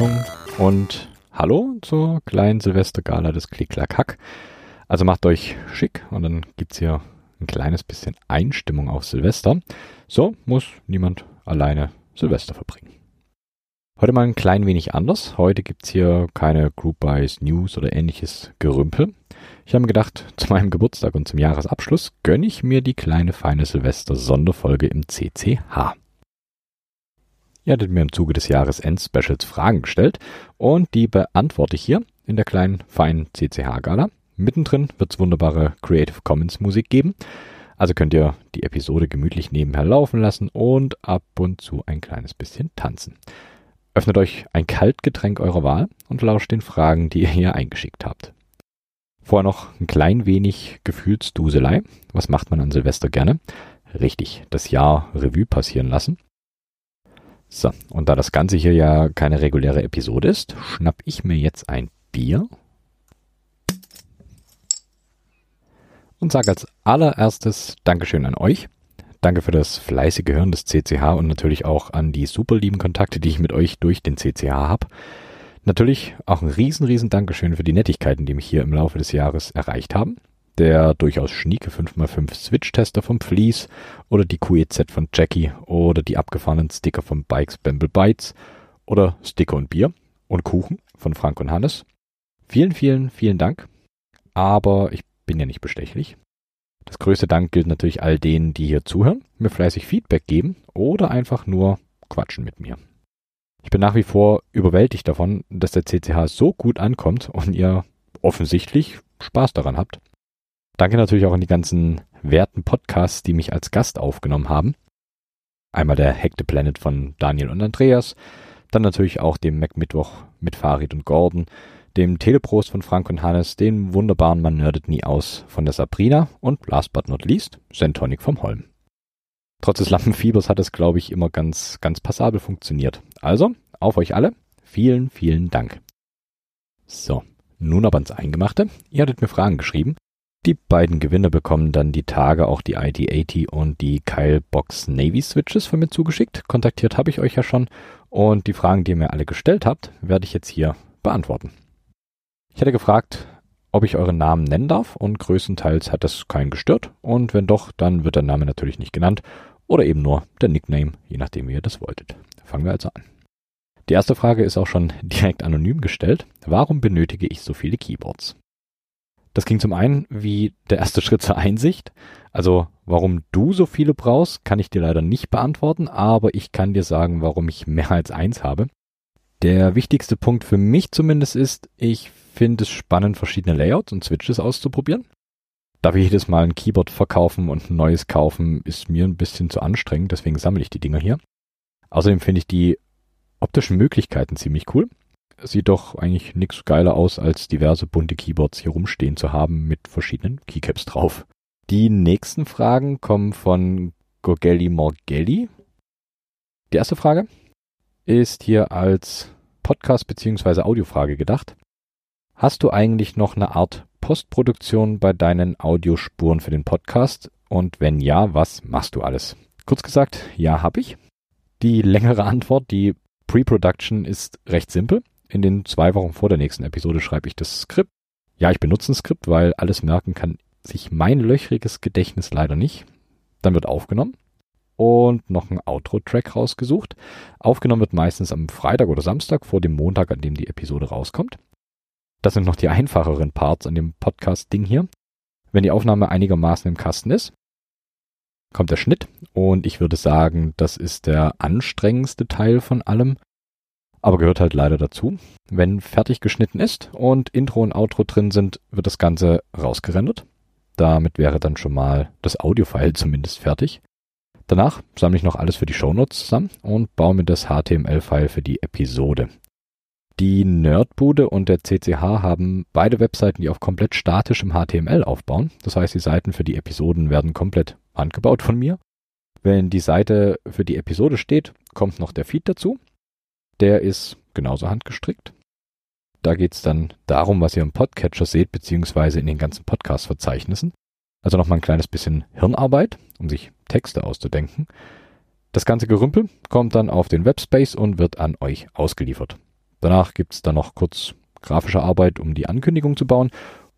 Überraschung und hallo zur kleinen Silvestergala des Klick-Klack-Hack. Also macht euch schick und dann gibt's hier ein kleines bisschen Einstimmung auf Silvester. So muss niemand alleine Silvester verbringen. Heute mal ein klein wenig anders. Heute gibt's hier keine Group Buys, News oder ähnliches Gerümpel. Ich habe mir gedacht, zu meinem Geburtstag und zum Jahresabschluss gönne ich mir die kleine feine Silvester-Sonderfolge im CCH. Ihr hattet mir im Zuge des Jahresend-Specials Fragen gestellt und die beantworte ich hier in der kleinen feinen CCH-Gala. Mittendrin wird es wunderbare Creative Commons Musik geben. Also könnt ihr die Episode gemütlich nebenher laufen lassen und ab und zu ein kleines bisschen tanzen. Öffnet euch ein Kaltgetränk eurer Wahl und lauscht den Fragen, die ihr hier eingeschickt habt. Vorher noch ein klein wenig Gefühlsduselei. Was macht man an Silvester gerne? Richtig, das Jahr Revue passieren lassen. So, und da das Ganze hier ja keine reguläre Episode ist, schnapp ich mir jetzt ein Bier und sage als allererstes Dankeschön an euch. Danke für das fleißige Hören des CCH und natürlich auch an die super lieben Kontakte, die ich mit euch durch den CCH habe. Natürlich auch ein riesen, riesen Dankeschön für die Nettigkeiten, die mich hier im Laufe des Jahres erreicht haben der durchaus schnieke 5x5 Switch-Tester vom Fleece oder die QEZ von Jackie oder die abgefahrenen Sticker von Bikes Bamble Bytes oder Sticker und Bier und Kuchen von Frank und Hannes. Vielen, vielen, vielen Dank. Aber ich bin ja nicht bestechlich. Das größte Dank gilt natürlich all denen, die hier zuhören, mir fleißig Feedback geben oder einfach nur quatschen mit mir. Ich bin nach wie vor überwältigt davon, dass der CCH so gut ankommt und ihr offensichtlich Spaß daran habt. Danke natürlich auch an die ganzen werten Podcasts, die mich als Gast aufgenommen haben. Einmal der Hack the Planet von Daniel und Andreas, dann natürlich auch dem Mac Mittwoch mit Farid und Gordon, dem Teleprost von Frank und Hannes, den wunderbaren Man nerdet nie aus von der Sabrina und last but not least, Sentonic vom Holm. Trotz des Lampenfiebers hat es, glaube ich, immer ganz, ganz passabel funktioniert. Also, auf euch alle, vielen, vielen Dank. So, nun aber ins Eingemachte. Ihr hattet mir Fragen geschrieben die beiden Gewinner bekommen dann die Tage auch die ID80 und die Kyle Box Navy Switches von mir zugeschickt. Kontaktiert habe ich euch ja schon und die Fragen, die ihr mir alle gestellt habt, werde ich jetzt hier beantworten. Ich hatte gefragt, ob ich euren Namen nennen darf und größtenteils hat das keinen gestört und wenn doch, dann wird der Name natürlich nicht genannt oder eben nur der Nickname, je nachdem wie ihr das wolltet. Fangen wir also an. Die erste Frage ist auch schon direkt anonym gestellt. Warum benötige ich so viele Keyboards? Das ging zum einen wie der erste Schritt zur Einsicht. Also warum du so viele brauchst, kann ich dir leider nicht beantworten, aber ich kann dir sagen, warum ich mehr als eins habe. Der wichtigste Punkt für mich zumindest ist, ich finde es spannend, verschiedene Layouts und Switches auszuprobieren. Darf ich jedes Mal ein Keyboard verkaufen und ein neues kaufen, ist mir ein bisschen zu anstrengend, deswegen sammle ich die Dinger hier. Außerdem finde ich die optischen Möglichkeiten ziemlich cool sieht doch eigentlich nichts geiler aus, als diverse bunte Keyboards hier rumstehen zu haben mit verschiedenen Keycaps drauf. Die nächsten Fragen kommen von Gorgelli Morgelli. Die erste Frage ist hier als Podcast bzw. Audiofrage gedacht. Hast du eigentlich noch eine Art Postproduktion bei deinen Audiospuren für den Podcast? Und wenn ja, was machst du alles? Kurz gesagt, ja, habe ich. Die längere Antwort, die Pre-Production ist recht simpel. In den zwei Wochen vor der nächsten Episode schreibe ich das Skript. Ja, ich benutze ein Skript, weil alles merken kann sich mein löchriges Gedächtnis leider nicht. Dann wird aufgenommen und noch ein Outro-Track rausgesucht. Aufgenommen wird meistens am Freitag oder Samstag vor dem Montag, an dem die Episode rauskommt. Das sind noch die einfacheren Parts an dem Podcast-Ding hier. Wenn die Aufnahme einigermaßen im Kasten ist, kommt der Schnitt und ich würde sagen, das ist der anstrengendste Teil von allem aber gehört halt leider dazu. Wenn fertig geschnitten ist und Intro und Outro drin sind, wird das Ganze rausgerendert. Damit wäre dann schon mal das Audiofile zumindest fertig. Danach sammle ich noch alles für die Shownotes zusammen und baue mir das HTML-File für die Episode. Die Nerdbude und der CCH haben beide Webseiten, die auf komplett statischem HTML aufbauen. Das heißt, die Seiten für die Episoden werden komplett handgebaut von mir. Wenn die Seite für die Episode steht, kommt noch der Feed dazu der ist genauso handgestrickt. Da geht es dann darum, was ihr im Podcatcher seht, beziehungsweise in den ganzen Podcast-Verzeichnissen. Also nochmal ein kleines bisschen Hirnarbeit, um sich Texte auszudenken. Das ganze Gerümpel kommt dann auf den Webspace und wird an euch ausgeliefert. Danach gibt's dann noch kurz grafische Arbeit, um die Ankündigung zu bauen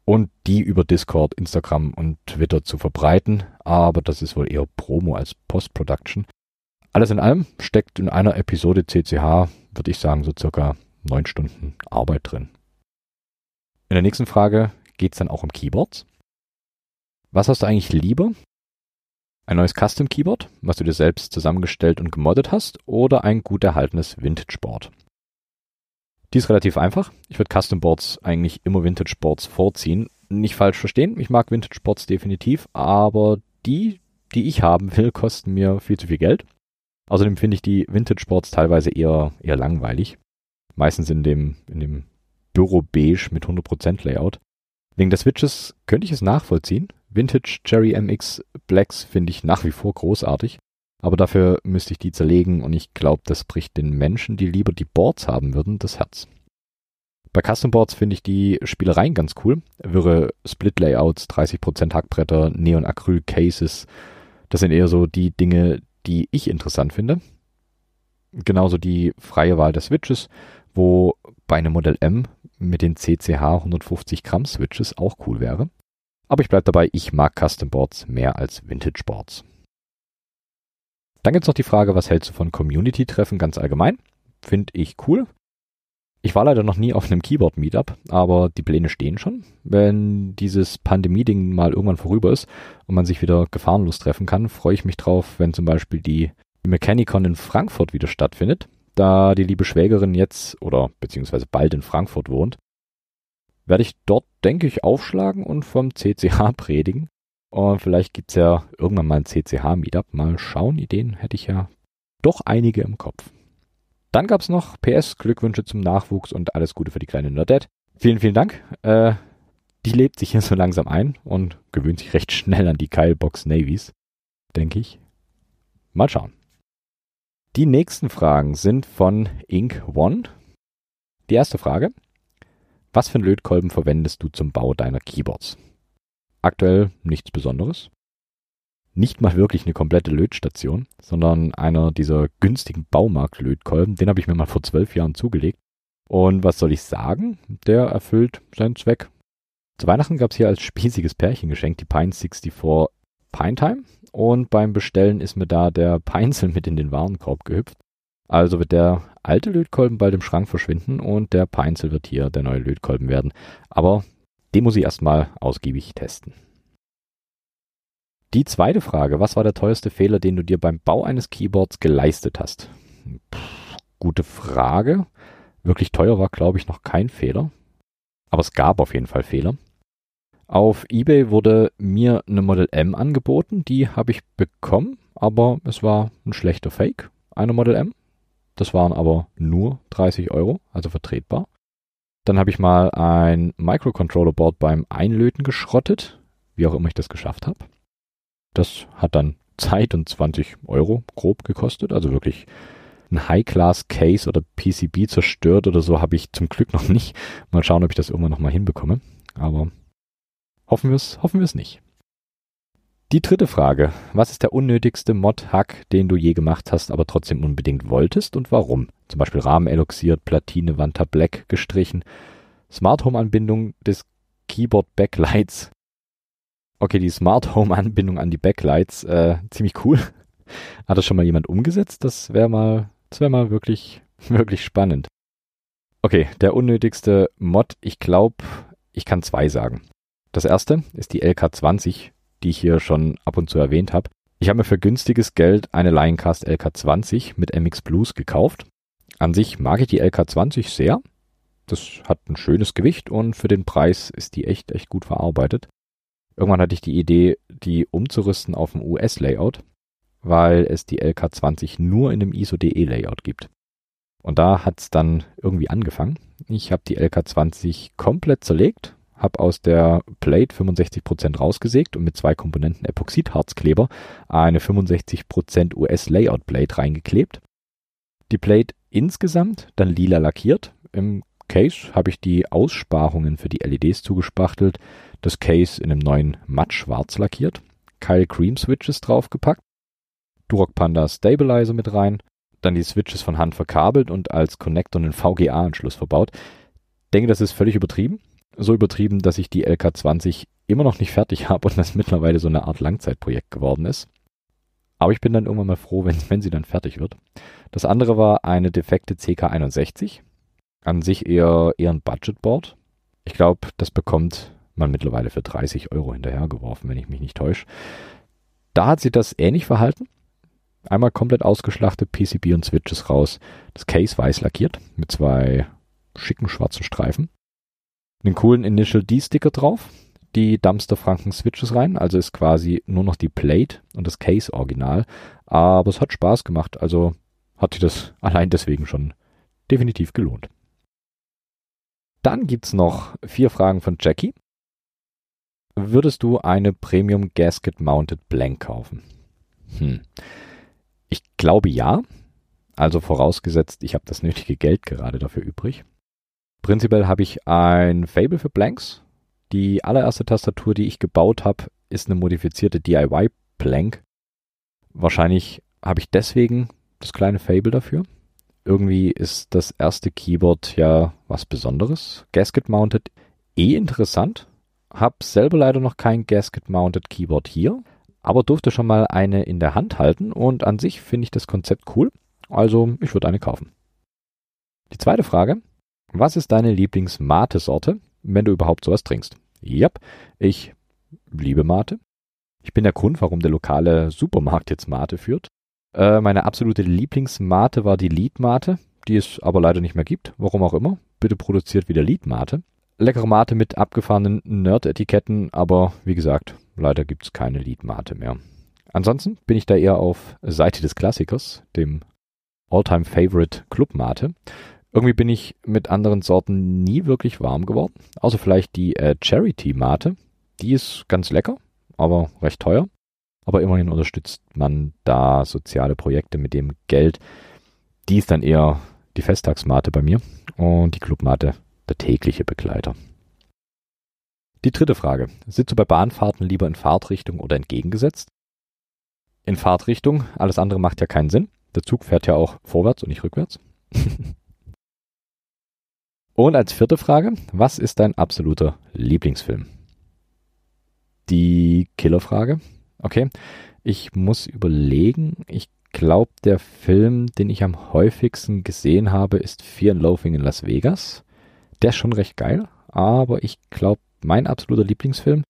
und die über Discord, Instagram und Twitter zu verbreiten. Aber das ist wohl eher Promo als Post-Production. Alles in allem steckt in einer Episode CCH, würde ich sagen, so circa neun Stunden Arbeit drin. In der nächsten Frage geht's dann auch um Keyboards. Was hast du eigentlich lieber? Ein neues Custom Keyboard, was du dir selbst zusammengestellt und gemoddet hast, oder ein gut erhaltenes Vintage Board? Die ist relativ einfach. Ich würde Custom Boards eigentlich immer Vintage Boards vorziehen. Nicht falsch verstehen, ich mag Vintage Boards definitiv, aber die, die ich haben will, kosten mir viel zu viel Geld. Außerdem finde ich die Vintage Boards teilweise eher, eher langweilig. Meistens in dem, in dem Büro Beige mit 100% Layout. Wegen der Switches könnte ich es nachvollziehen. Vintage Cherry MX Blacks finde ich nach wie vor großartig. Aber dafür müsste ich die zerlegen und ich glaube, das bricht den Menschen, die lieber die Boards haben würden, das Herz. Bei Custom Boards finde ich die Spielereien ganz cool. Wirre Split-Layouts, 30% Hackbretter, Neon-Acryl-Cases. Das sind eher so die Dinge, die ich interessant finde. Genauso die freie Wahl der Switches, wo bei einem Modell M mit den CCH 150 Gramm Switches auch cool wäre. Aber ich bleibe dabei, ich mag Custom Boards mehr als Vintage Boards. Dann gibt's noch die Frage, was hältst du von Community-Treffen ganz allgemein? Finde ich cool. Ich war leider noch nie auf einem Keyboard-Meetup, aber die Pläne stehen schon. Wenn dieses Pandemie-Ding mal irgendwann vorüber ist und man sich wieder gefahrenlos treffen kann, freue ich mich drauf, wenn zum Beispiel die Mechanicon in Frankfurt wieder stattfindet, da die liebe Schwägerin jetzt oder beziehungsweise bald in Frankfurt wohnt. Werde ich dort, denke ich, aufschlagen und vom CCH predigen. Und vielleicht gibt's ja irgendwann mal ein CCH-Meetup. Mal schauen, Ideen hätte ich ja doch einige im Kopf. Dann gab's noch PS, Glückwünsche zum Nachwuchs und alles Gute für die kleine Nerdette. Vielen, vielen Dank. Äh, die lebt sich hier so langsam ein und gewöhnt sich recht schnell an die Keilbox Navies, denke ich. Mal schauen. Die nächsten Fragen sind von Ink One. Die erste Frage. Was für einen Lötkolben verwendest du zum Bau deiner Keyboards? Aktuell nichts Besonderes. Nicht mal wirklich eine komplette Lötstation, sondern einer dieser günstigen Baumarkt-Lötkolben. Den habe ich mir mal vor zwölf Jahren zugelegt. Und was soll ich sagen? Der erfüllt seinen Zweck. Zu Weihnachten gab es hier als spießiges Pärchengeschenk die Pine 64 Pine Time. Und beim Bestellen ist mir da der Peinzel mit in den Warenkorb gehüpft. Also wird der alte Lötkolben bald im Schrank verschwinden und der Peinzel wird hier der neue Lötkolben werden. Aber den muss ich erstmal ausgiebig testen. Die zweite Frage, was war der teuerste Fehler, den du dir beim Bau eines Keyboards geleistet hast? Puh, gute Frage. Wirklich teuer war, glaube ich, noch kein Fehler. Aber es gab auf jeden Fall Fehler. Auf eBay wurde mir eine Model M angeboten, die habe ich bekommen, aber es war ein schlechter Fake, eine Model M. Das waren aber nur 30 Euro, also vertretbar. Dann habe ich mal ein Microcontroller-Board beim Einlöten geschrottet, wie auch immer ich das geschafft habe. Das hat dann Zeit und 20 Euro grob gekostet, also wirklich ein High-Class-Case oder PCB zerstört oder so habe ich zum Glück noch nicht. Mal schauen, ob ich das irgendwann nochmal hinbekomme. Aber hoffen wir es, hoffen wir es nicht. Die dritte Frage. Was ist der unnötigste Mod-Hack, den du je gemacht hast, aber trotzdem unbedingt wolltest und warum? Zum Beispiel Rahmen eloxiert, Platine Wanta Black gestrichen, Smart Home Anbindung des Keyboard Backlights. Okay, die Smart Home Anbindung an die Backlights, äh, ziemlich cool. Hat das schon mal jemand umgesetzt? Das wäre mal, das wäre mal wirklich, wirklich spannend. Okay, der unnötigste Mod, ich glaube, ich kann zwei sagen. Das erste ist die LK20 die ich hier schon ab und zu erwähnt habe. Ich habe mir für günstiges Geld eine Lioncast LK20 mit MX Blues gekauft. An sich mag ich die LK20 sehr. Das hat ein schönes Gewicht und für den Preis ist die echt, echt gut verarbeitet. Irgendwann hatte ich die Idee, die umzurüsten auf ein US-Layout, weil es die LK20 nur in dem ISO-DE-Layout gibt. Und da hat es dann irgendwie angefangen. Ich habe die LK20 komplett zerlegt, habe aus der Plate 65% rausgesägt und mit zwei Komponenten Epoxidharzkleber eine 65% US Layout Plate reingeklebt. Die Plate insgesamt dann lila lackiert. Im Case habe ich die Aussparungen für die LEDs zugespachtelt, das Case in einem neuen matt schwarz lackiert, Kyle Cream Switches draufgepackt, Duroc Panda Stabilizer mit rein, dann die Switches von Hand verkabelt und als Connector einen VGA-Anschluss verbaut. Denke, das ist völlig übertrieben. So übertrieben, dass ich die LK20 immer noch nicht fertig habe und das mittlerweile so eine Art Langzeitprojekt geworden ist. Aber ich bin dann irgendwann mal froh, wenn, wenn sie dann fertig wird. Das andere war eine defekte CK61. An sich eher, eher ein Budgetboard. Ich glaube, das bekommt man mittlerweile für 30 Euro hinterhergeworfen, wenn ich mich nicht täusche. Da hat sie das ähnlich verhalten. Einmal komplett ausgeschlachtet PCB und Switches raus. Das Case weiß lackiert mit zwei schicken schwarzen Streifen. Einen coolen Initial D-Sticker drauf. Die Dumpster Franken Switches rein. Also ist quasi nur noch die Plate und das Case original. Aber es hat Spaß gemacht. Also hat sich das allein deswegen schon definitiv gelohnt. Dann gibt's noch vier Fragen von Jackie. Würdest du eine Premium Gasket Mounted Blank kaufen? Hm. Ich glaube ja. Also vorausgesetzt, ich habe das nötige Geld gerade dafür übrig. Prinzipiell habe ich ein Fable für Blanks. Die allererste Tastatur, die ich gebaut habe, ist eine modifizierte DIY Blank. Wahrscheinlich habe ich deswegen das kleine Fable dafür. Irgendwie ist das erste Keyboard ja was Besonderes. Gasket Mounted eh interessant, hab selber leider noch kein Gasket-Mounted Keyboard hier, aber durfte schon mal eine in der Hand halten und an sich finde ich das Konzept cool. Also ich würde eine kaufen. Die zweite Frage. Was ist deine Lieblings-Mate-Sorte, wenn du überhaupt sowas trinkst? Yep, ich liebe Mate. Ich bin der Grund, warum der lokale Supermarkt jetzt Mate führt. Äh, meine absolute Lieblingsmate war die Lead-Mate, die es aber leider nicht mehr gibt, warum auch immer. Bitte produziert wieder Lead-Mate leckere Mate mit abgefahrenen Nerd-Etiketten, aber wie gesagt, leider gibt es keine Lead-Mate mehr. Ansonsten bin ich da eher auf Seite des Klassikers, dem Alltime favorite Club Mate. Irgendwie bin ich mit anderen Sorten nie wirklich warm geworden, außer vielleicht die äh, Charity Mate. Die ist ganz lecker, aber recht teuer. Aber immerhin unterstützt man da soziale Projekte mit dem Geld. Die ist dann eher die Festtagsmate bei mir und die Clubmate der tägliche Begleiter. Die dritte Frage. Sitzt du bei Bahnfahrten lieber in Fahrtrichtung oder entgegengesetzt? In Fahrtrichtung, alles andere macht ja keinen Sinn. Der Zug fährt ja auch vorwärts und nicht rückwärts. und als vierte Frage, was ist dein absoluter Lieblingsfilm? Die Killerfrage. Okay, ich muss überlegen. Ich glaube, der Film, den ich am häufigsten gesehen habe, ist Fear and Loafing in Las Vegas. Der ist schon recht geil, aber ich glaube, mein absoluter Lieblingsfilm,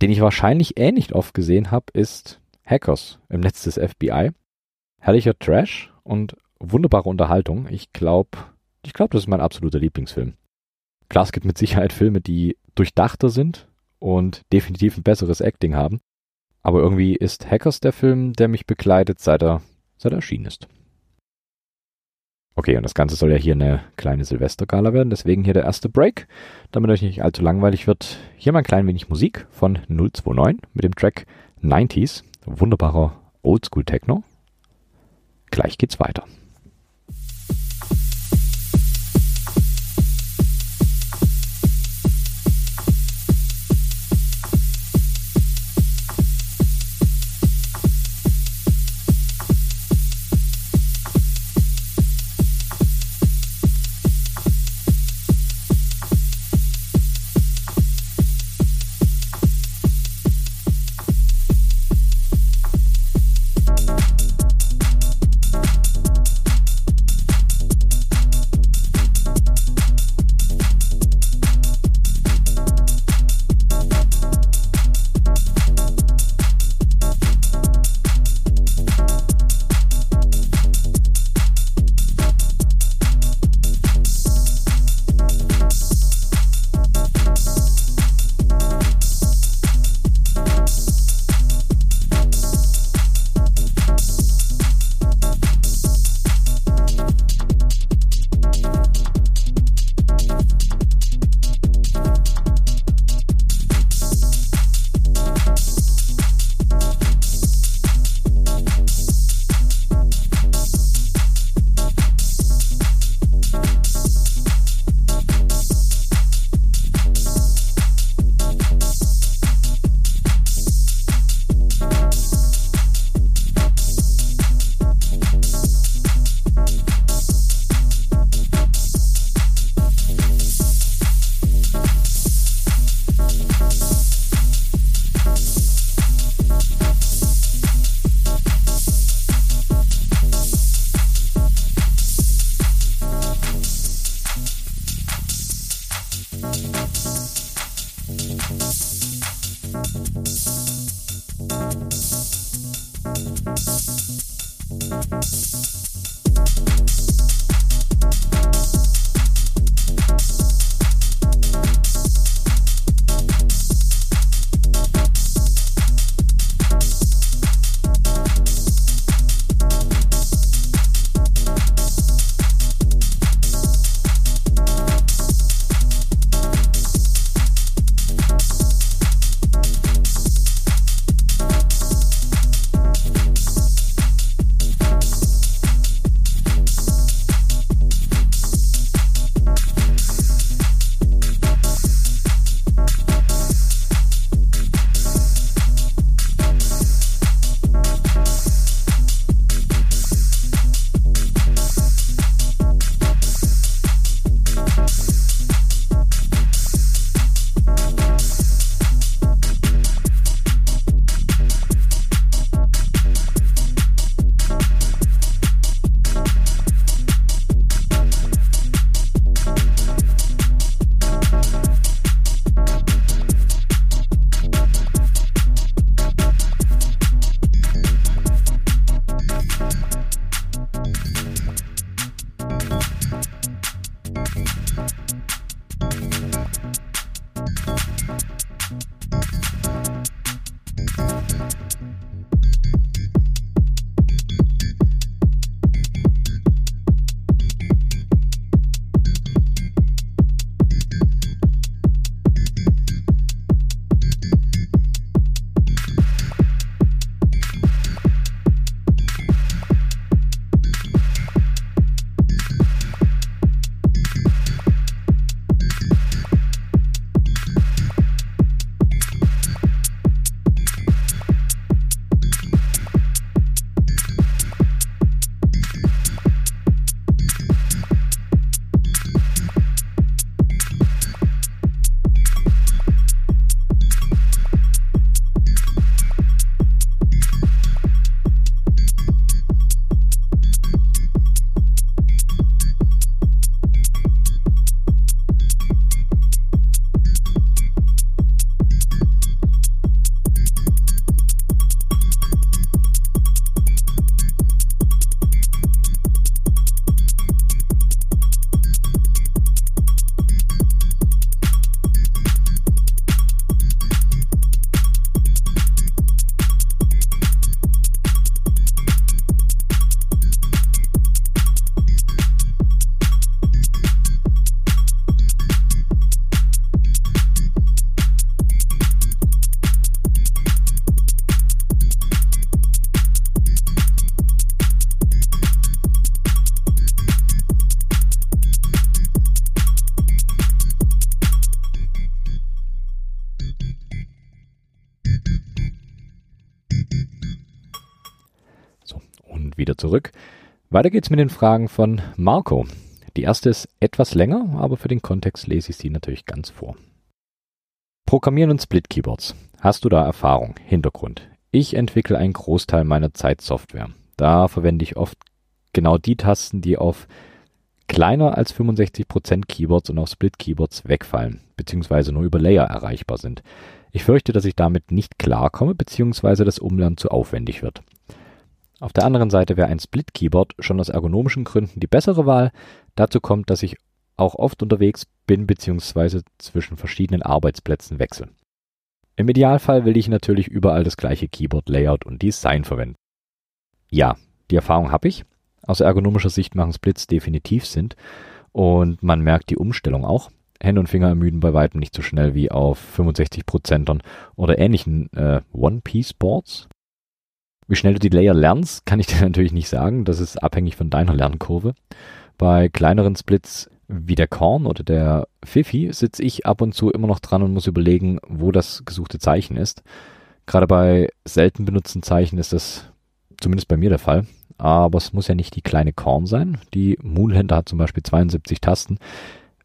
den ich wahrscheinlich eh nicht oft gesehen habe, ist Hackers im Netz des FBI. Herrlicher Trash und wunderbare Unterhaltung. Ich glaube, ich glaube, das ist mein absoluter Lieblingsfilm. Klar, es gibt mit Sicherheit Filme, die durchdachter sind und definitiv ein besseres Acting haben. Aber irgendwie ist Hackers der Film, der mich begleitet, seit er, seit er erschienen ist. Okay, und das Ganze soll ja hier eine kleine Silvestergala werden, deswegen hier der erste Break. Damit euch nicht allzu langweilig wird, hier mal ein klein wenig Musik von 029 mit dem Track 90s. Wunderbarer Oldschool Techno. Gleich geht's weiter. Weiter geht's mit den Fragen von Marco. Die erste ist etwas länger, aber für den Kontext lese ich sie natürlich ganz vor. Programmieren und Split Keyboards. Hast du da Erfahrung? Hintergrund. Ich entwickle einen Großteil meiner Zeit Software. Da verwende ich oft genau die Tasten, die auf kleiner als 65% Keyboards und auf Split Keyboards wegfallen, beziehungsweise nur über Layer erreichbar sind. Ich fürchte, dass ich damit nicht klarkomme, beziehungsweise das Umlernen zu aufwendig wird. Auf der anderen Seite wäre ein Split-Keyboard schon aus ergonomischen Gründen die bessere Wahl. Dazu kommt, dass ich auch oft unterwegs bin bzw. zwischen verschiedenen Arbeitsplätzen wechsle. Im Idealfall will ich natürlich überall das gleiche Keyboard-Layout und Design verwenden. Ja, die Erfahrung habe ich. Aus ergonomischer Sicht machen Splits definitiv Sinn und man merkt die Umstellung auch. Hände und Finger ermüden bei weitem nicht so schnell wie auf 65%ern oder ähnlichen äh, One-Piece-Boards. Wie schnell du die Layer lernst, kann ich dir natürlich nicht sagen. Das ist abhängig von deiner Lernkurve. Bei kleineren Splits wie der Korn oder der Fifi sitze ich ab und zu immer noch dran und muss überlegen, wo das gesuchte Zeichen ist. Gerade bei selten benutzten Zeichen ist das zumindest bei mir der Fall. Aber es muss ja nicht die kleine Korn sein. Die Moonhänder hat zum Beispiel 72 Tasten,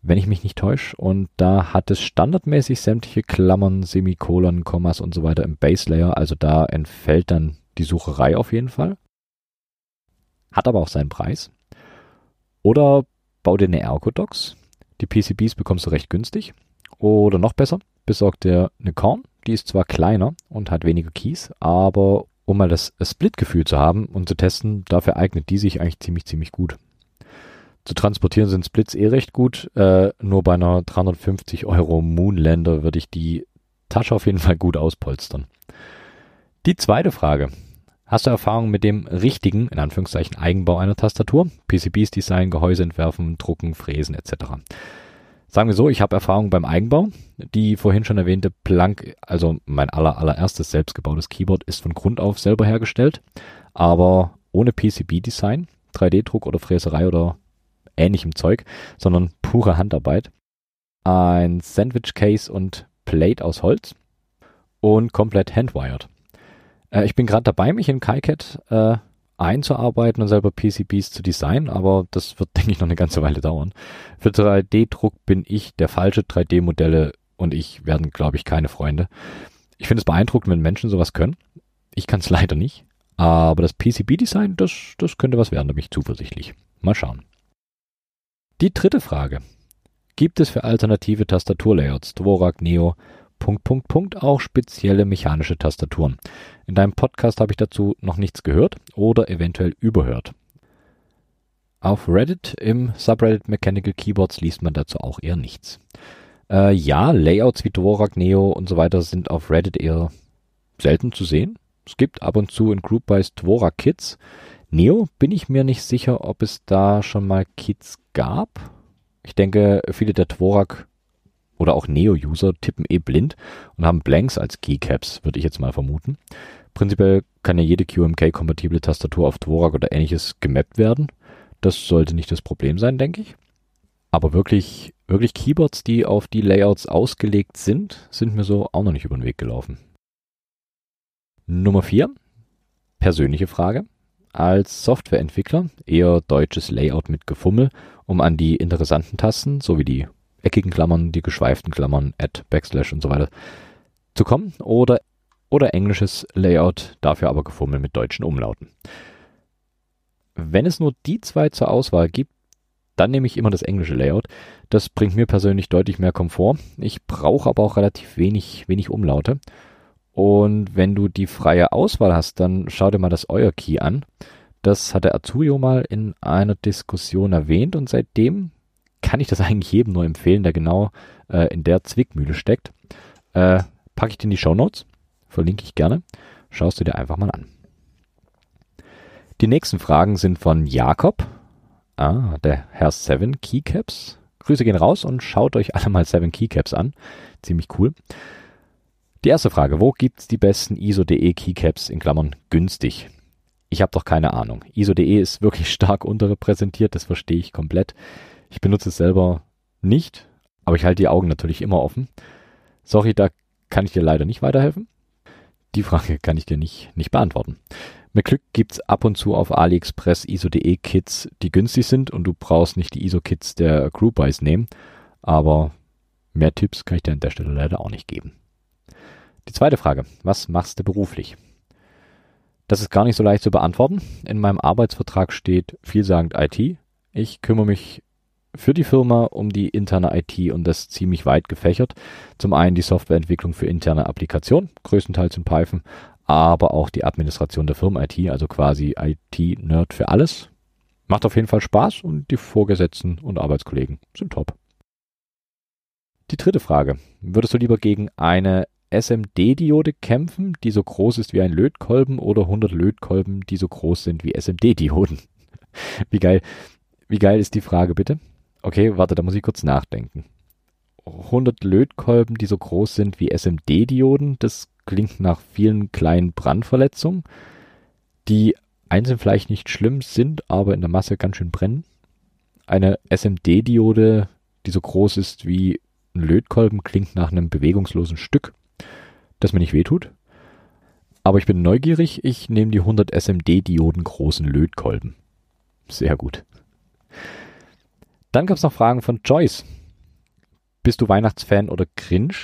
wenn ich mich nicht täusche. Und da hat es standardmäßig sämtliche Klammern, Semikolon, Kommas und so weiter im Base Layer. Also da entfällt dann die Sucherei auf jeden Fall. Hat aber auch seinen Preis. Oder bau dir eine Ergodox. Die PCBs bekommst du recht günstig. Oder noch besser, besorg dir eine Korn. Die ist zwar kleiner und hat weniger Keys, aber um mal das Split-Gefühl zu haben und zu testen, dafür eignet die sich eigentlich ziemlich, ziemlich gut. Zu transportieren sind Splits eh recht gut, äh, nur bei einer 350 Euro Moonlander würde ich die Tasche auf jeden Fall gut auspolstern. Die zweite Frage. Hast du Erfahrung mit dem richtigen, in Anführungszeichen, Eigenbau einer Tastatur? PCBs designen, Gehäuse entwerfen, drucken, fräsen etc. Sagen wir so, ich habe Erfahrung beim Eigenbau. Die vorhin schon erwähnte Planck, also mein aller, allererstes selbstgebautes Keyboard, ist von Grund auf selber hergestellt, aber ohne PCB-Design, 3D-Druck oder Fräserei oder ähnlichem Zeug, sondern pure Handarbeit. Ein Sandwich-Case und Plate aus Holz und komplett handwired. Äh, ich bin gerade dabei, mich in KiCad äh, einzuarbeiten und selber PCBs zu designen, aber das wird, denke ich, noch eine ganze Weile dauern. Für 3D-Druck bin ich der falsche 3D-Modelle und ich werden, glaube ich, keine Freunde. Ich finde es beeindruckend, wenn Menschen sowas können. Ich kann es leider nicht. Aber das PCB-Design, das, das könnte was werden, da bin ich zuversichtlich. Mal schauen. Die dritte Frage. Gibt es für alternative Tastaturlayouts, Dvorak, Neo, Punkt, Punkt, Punkt, auch spezielle mechanische Tastaturen. In deinem Podcast habe ich dazu noch nichts gehört oder eventuell überhört. Auf Reddit im Subreddit Mechanical Keyboards liest man dazu auch eher nichts. Äh, ja, Layouts wie Dvorak, Neo und so weiter sind auf Reddit eher selten zu sehen. Es gibt ab und zu in Groupbys Dvorak Kits. Neo bin ich mir nicht sicher, ob es da schon mal Kits gab. Ich denke, viele der Dvorak oder auch Neo-User tippen eh blind und haben Blanks als Keycaps, würde ich jetzt mal vermuten. Prinzipiell kann ja jede QMK-kompatible Tastatur auf Dvorak oder ähnliches gemappt werden. Das sollte nicht das Problem sein, denke ich. Aber wirklich, wirklich Keyboards, die auf die Layouts ausgelegt sind, sind mir so auch noch nicht über den Weg gelaufen. Nummer 4. Persönliche Frage. Als Softwareentwickler eher deutsches Layout mit Gefummel, um an die interessanten Tasten sowie die eckigen Klammern, die geschweiften Klammern, Add, Backslash und so weiter zu kommen oder, oder englisches Layout, dafür aber gefummelt mit deutschen Umlauten. Wenn es nur die zwei zur Auswahl gibt, dann nehme ich immer das englische Layout. Das bringt mir persönlich deutlich mehr Komfort. Ich brauche aber auch relativ wenig, wenig Umlaute. Und wenn du die freie Auswahl hast, dann schau dir mal das Euer Key an. Das hat der Azurio mal in einer Diskussion erwähnt und seitdem kann ich das eigentlich jedem nur empfehlen, der genau äh, in der Zwickmühle steckt. Äh, packe ich dir in die Show Notes, verlinke ich gerne. Schaust du dir einfach mal an. Die nächsten Fragen sind von Jakob, ah, der Herr Seven Keycaps. Grüße gehen raus und schaut euch alle mal Seven Keycaps an. Ziemlich cool. Die erste Frage, wo gibt's die besten ISO.de Keycaps in Klammern günstig? Ich habe doch keine Ahnung. ISO.de ist wirklich stark unterrepräsentiert, das verstehe ich komplett. Ich benutze es selber nicht, aber ich halte die Augen natürlich immer offen. Sorry, da kann ich dir leider nicht weiterhelfen. Die Frage kann ich dir nicht, nicht beantworten. Mit Glück gibt's ab und zu auf AliExpress ISO.de Kits, die günstig sind und du brauchst nicht die ISO-Kits der Group-Buys nehmen. Aber mehr Tipps kann ich dir an der Stelle leider auch nicht geben. Die zweite Frage. Was machst du beruflich? Das ist gar nicht so leicht zu beantworten. In meinem Arbeitsvertrag steht vielsagend IT. Ich kümmere mich für die Firma um die interne IT und das ziemlich weit gefächert. Zum einen die Softwareentwicklung für interne Applikationen, größtenteils in Python, aber auch die Administration der Firmen-IT, also quasi IT-Nerd für alles. Macht auf jeden Fall Spaß und die Vorgesetzten und Arbeitskollegen sind top. Die dritte Frage. Würdest du lieber gegen eine SMD-Diode kämpfen, die so groß ist wie ein Lötkolben oder 100 Lötkolben, die so groß sind wie SMD-Dioden? wie geil. Wie geil ist die Frage bitte? Okay, warte, da muss ich kurz nachdenken. 100 Lötkolben, die so groß sind wie SMD-Dioden, das klingt nach vielen kleinen Brandverletzungen, die einzeln vielleicht nicht schlimm sind, aber in der Masse ganz schön brennen. Eine SMD-Diode, die so groß ist wie ein Lötkolben, klingt nach einem bewegungslosen Stück, das mir nicht wehtut. Aber ich bin neugierig, ich nehme die 100 SMD-Dioden großen Lötkolben. Sehr gut. Dann gab es noch Fragen von Joyce. Bist du Weihnachtsfan oder Cringe?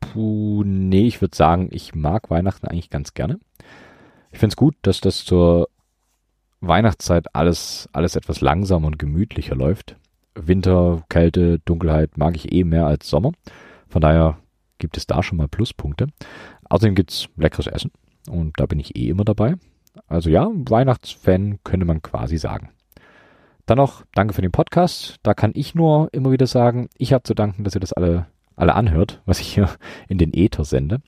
Puh, nee, ich würde sagen, ich mag Weihnachten eigentlich ganz gerne. Ich finde es gut, dass das zur Weihnachtszeit alles, alles etwas langsamer und gemütlicher läuft. Winter, Kälte, Dunkelheit mag ich eh mehr als Sommer. Von daher gibt es da schon mal Pluspunkte. Außerdem gibt es leckeres Essen. und da bin ich eh immer dabei. Also ja, Weihnachtsfan könnte man quasi sagen. Dann noch danke für den Podcast. Da kann ich nur immer wieder sagen, ich habe zu danken, dass ihr das alle, alle anhört, was ich hier in den Äther sende.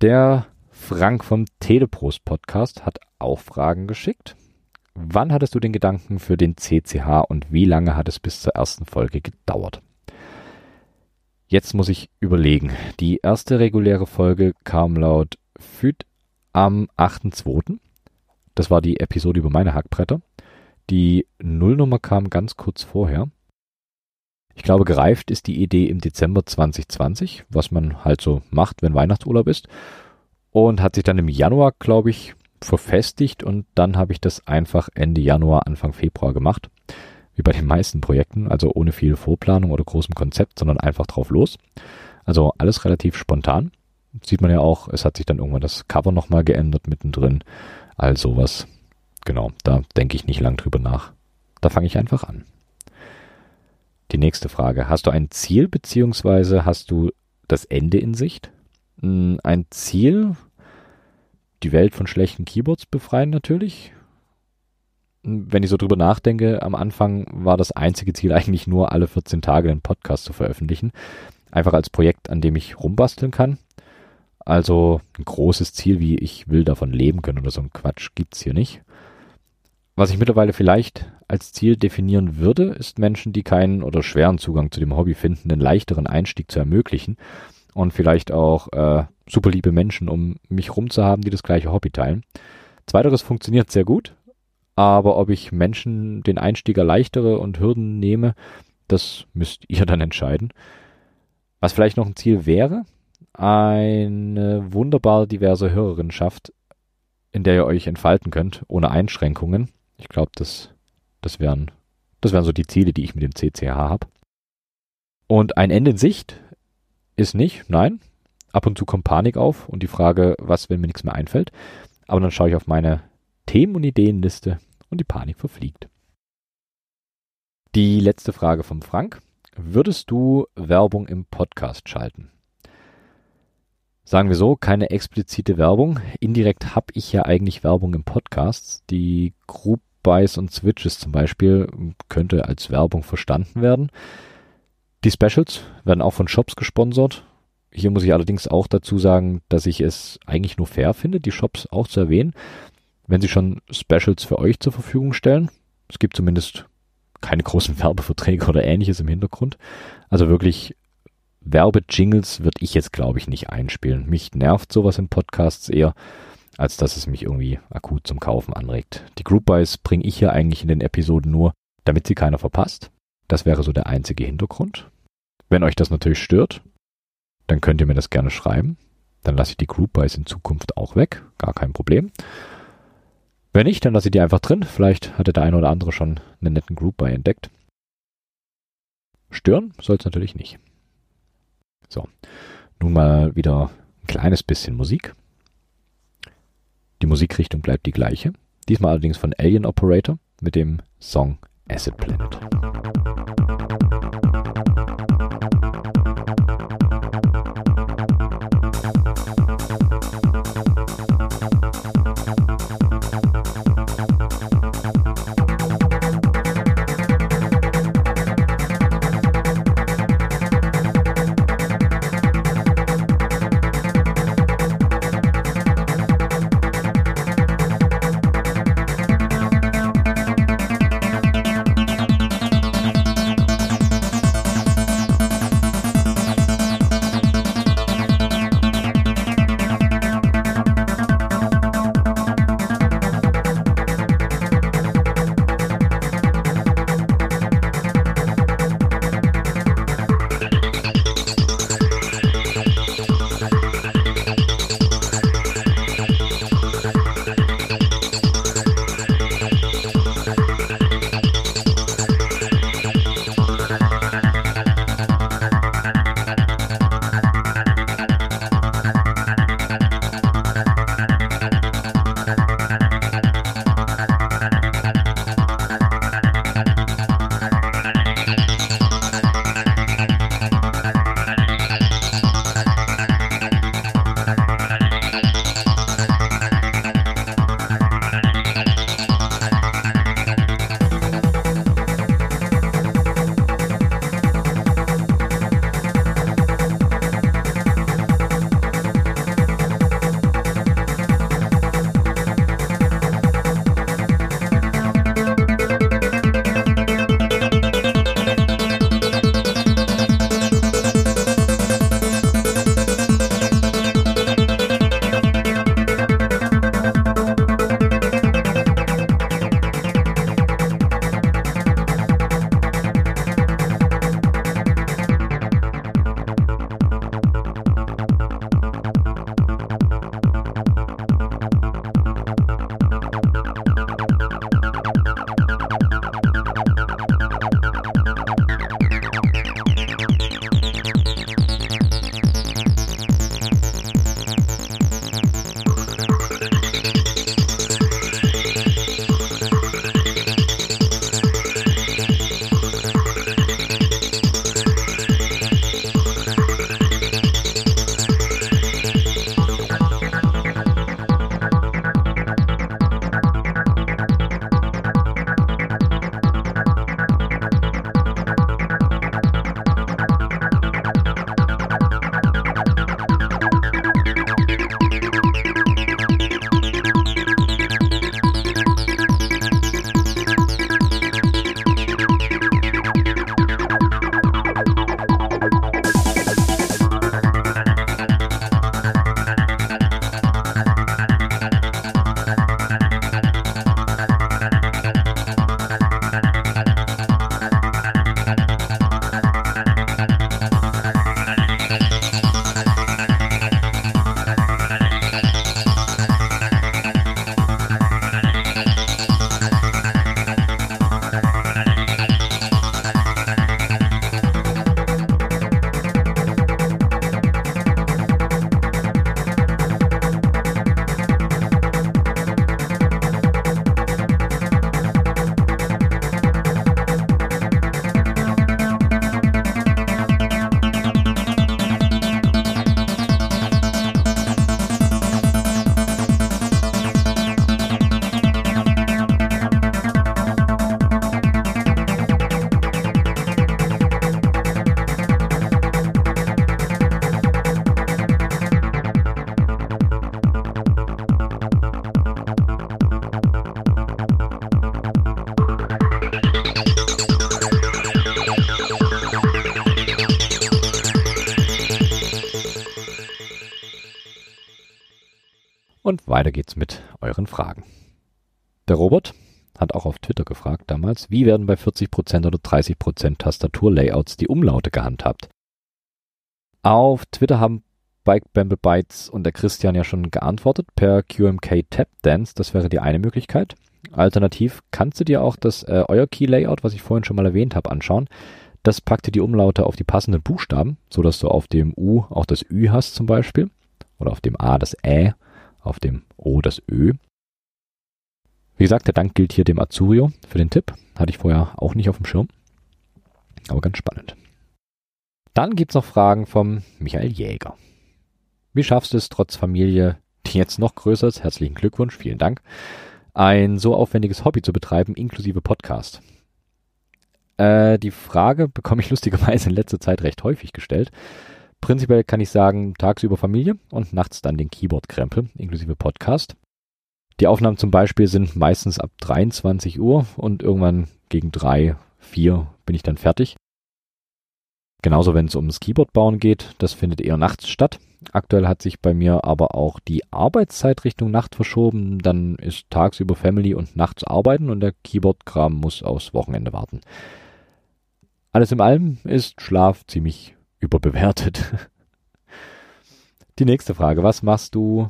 Der Frank vom Teleprost Podcast hat auch Fragen geschickt. Wann hattest du den Gedanken für den CCH und wie lange hat es bis zur ersten Folge gedauert? Jetzt muss ich überlegen. Die erste reguläre Folge kam laut FÜD am 8.2. Das war die Episode über meine Hackbretter. Die Nullnummer kam ganz kurz vorher. Ich glaube, gereift ist die Idee im Dezember 2020, was man halt so macht, wenn Weihnachtsurlaub ist. Und hat sich dann im Januar, glaube ich, verfestigt und dann habe ich das einfach Ende Januar, Anfang Februar gemacht. Wie bei den meisten Projekten, also ohne viel Vorplanung oder großem Konzept, sondern einfach drauf los. Also alles relativ spontan. Sieht man ja auch, es hat sich dann irgendwann das Cover nochmal geändert mittendrin. All sowas. Genau, da denke ich nicht lang drüber nach. Da fange ich einfach an. Die nächste Frage. Hast du ein Ziel beziehungsweise hast du das Ende in Sicht? Hm, ein Ziel, die Welt von schlechten Keyboards befreien natürlich. Hm, wenn ich so drüber nachdenke, am Anfang war das einzige Ziel eigentlich nur alle 14 Tage einen Podcast zu veröffentlichen. Einfach als Projekt, an dem ich rumbasteln kann. Also ein großes Ziel wie ich will davon leben können oder so ein Quatsch gibt's hier nicht. Was ich mittlerweile vielleicht als Ziel definieren würde, ist Menschen, die keinen oder schweren Zugang zu dem Hobby finden, einen leichteren Einstieg zu ermöglichen und vielleicht auch äh, super liebe Menschen um mich rum zu haben, die das gleiche Hobby teilen. Zweiteres funktioniert sehr gut, aber ob ich Menschen den Einstieg erleichtere und Hürden nehme, das müsst ihr dann entscheiden. Was vielleicht noch ein Ziel wäre, eine wunderbar diverse Hörerinschaft, in der ihr euch entfalten könnt, ohne Einschränkungen. Ich glaube, das, das wären, das wären so die Ziele, die ich mit dem CCH habe. Und ein Ende in Sicht ist nicht, nein. Ab und zu kommt Panik auf und die Frage, was, wenn mir nichts mehr einfällt. Aber dann schaue ich auf meine Themen- und Ideenliste und die Panik verfliegt. Die letzte Frage vom Frank. Würdest du Werbung im Podcast schalten? Sagen wir so, keine explizite Werbung. Indirekt habe ich ja eigentlich Werbung im Podcast. Die Group Buys und Switches zum Beispiel könnte als Werbung verstanden werden. Die Specials werden auch von Shops gesponsert. Hier muss ich allerdings auch dazu sagen, dass ich es eigentlich nur fair finde, die Shops auch zu erwähnen, wenn sie schon Specials für euch zur Verfügung stellen. Es gibt zumindest keine großen Werbeverträge oder ähnliches im Hintergrund. Also wirklich Werbejingles würde ich jetzt, glaube ich, nicht einspielen. Mich nervt sowas in Podcasts eher, als dass es mich irgendwie akut zum Kaufen anregt. Die Group Buys bringe ich hier eigentlich in den Episoden nur, damit sie keiner verpasst. Das wäre so der einzige Hintergrund. Wenn euch das natürlich stört, dann könnt ihr mir das gerne schreiben. Dann lasse ich die Group Buys in Zukunft auch weg. Gar kein Problem. Wenn nicht, dann lasse ich die einfach drin. Vielleicht hatte der eine oder andere schon einen netten Group Buy entdeckt. Stören soll es natürlich nicht. So, nun mal wieder ein kleines bisschen Musik. Die Musikrichtung bleibt die gleiche. Diesmal allerdings von Alien Operator mit dem Song Acid Planet. Weiter geht's mit euren Fragen. Der Robert hat auch auf Twitter gefragt damals, wie werden bei 40% oder 30% Tastaturlayouts die Umlaute gehandhabt? Auf Twitter haben Bike Bamble Bytes und der Christian ja schon geantwortet per QMK Tap Dance, das wäre die eine Möglichkeit. Alternativ kannst du dir auch das äh, euer Key Layout, was ich vorhin schon mal erwähnt habe, anschauen. Das packt dir die Umlaute auf die passenden Buchstaben, so dass du auf dem U auch das Ü hast zum Beispiel oder auf dem A das Ä, auf dem O das Ö. Wie gesagt, der Dank gilt hier dem Azurio für den Tipp. Hatte ich vorher auch nicht auf dem Schirm. Aber ganz spannend. Dann gibt's noch Fragen vom Michael Jäger. Wie schaffst du es trotz Familie, die jetzt noch größer ist, herzlichen Glückwunsch, vielen Dank, ein so aufwendiges Hobby zu betreiben, inklusive Podcast? Äh, die Frage bekomme ich lustigerweise in letzter Zeit recht häufig gestellt. Prinzipiell kann ich sagen, tagsüber Familie und nachts dann den Keyboard-Krempel, inklusive Podcast. Die Aufnahmen zum Beispiel sind meistens ab 23 Uhr und irgendwann gegen drei, vier bin ich dann fertig. Genauso wenn es ums Keyboard bauen geht, das findet eher nachts statt. Aktuell hat sich bei mir aber auch die Arbeitszeit Richtung Nacht verschoben. Dann ist tagsüber Family und nachts arbeiten und der Keyboard-Kram muss aufs Wochenende warten. Alles in allem ist Schlaf ziemlich überbewertet. Die nächste Frage. Was machst du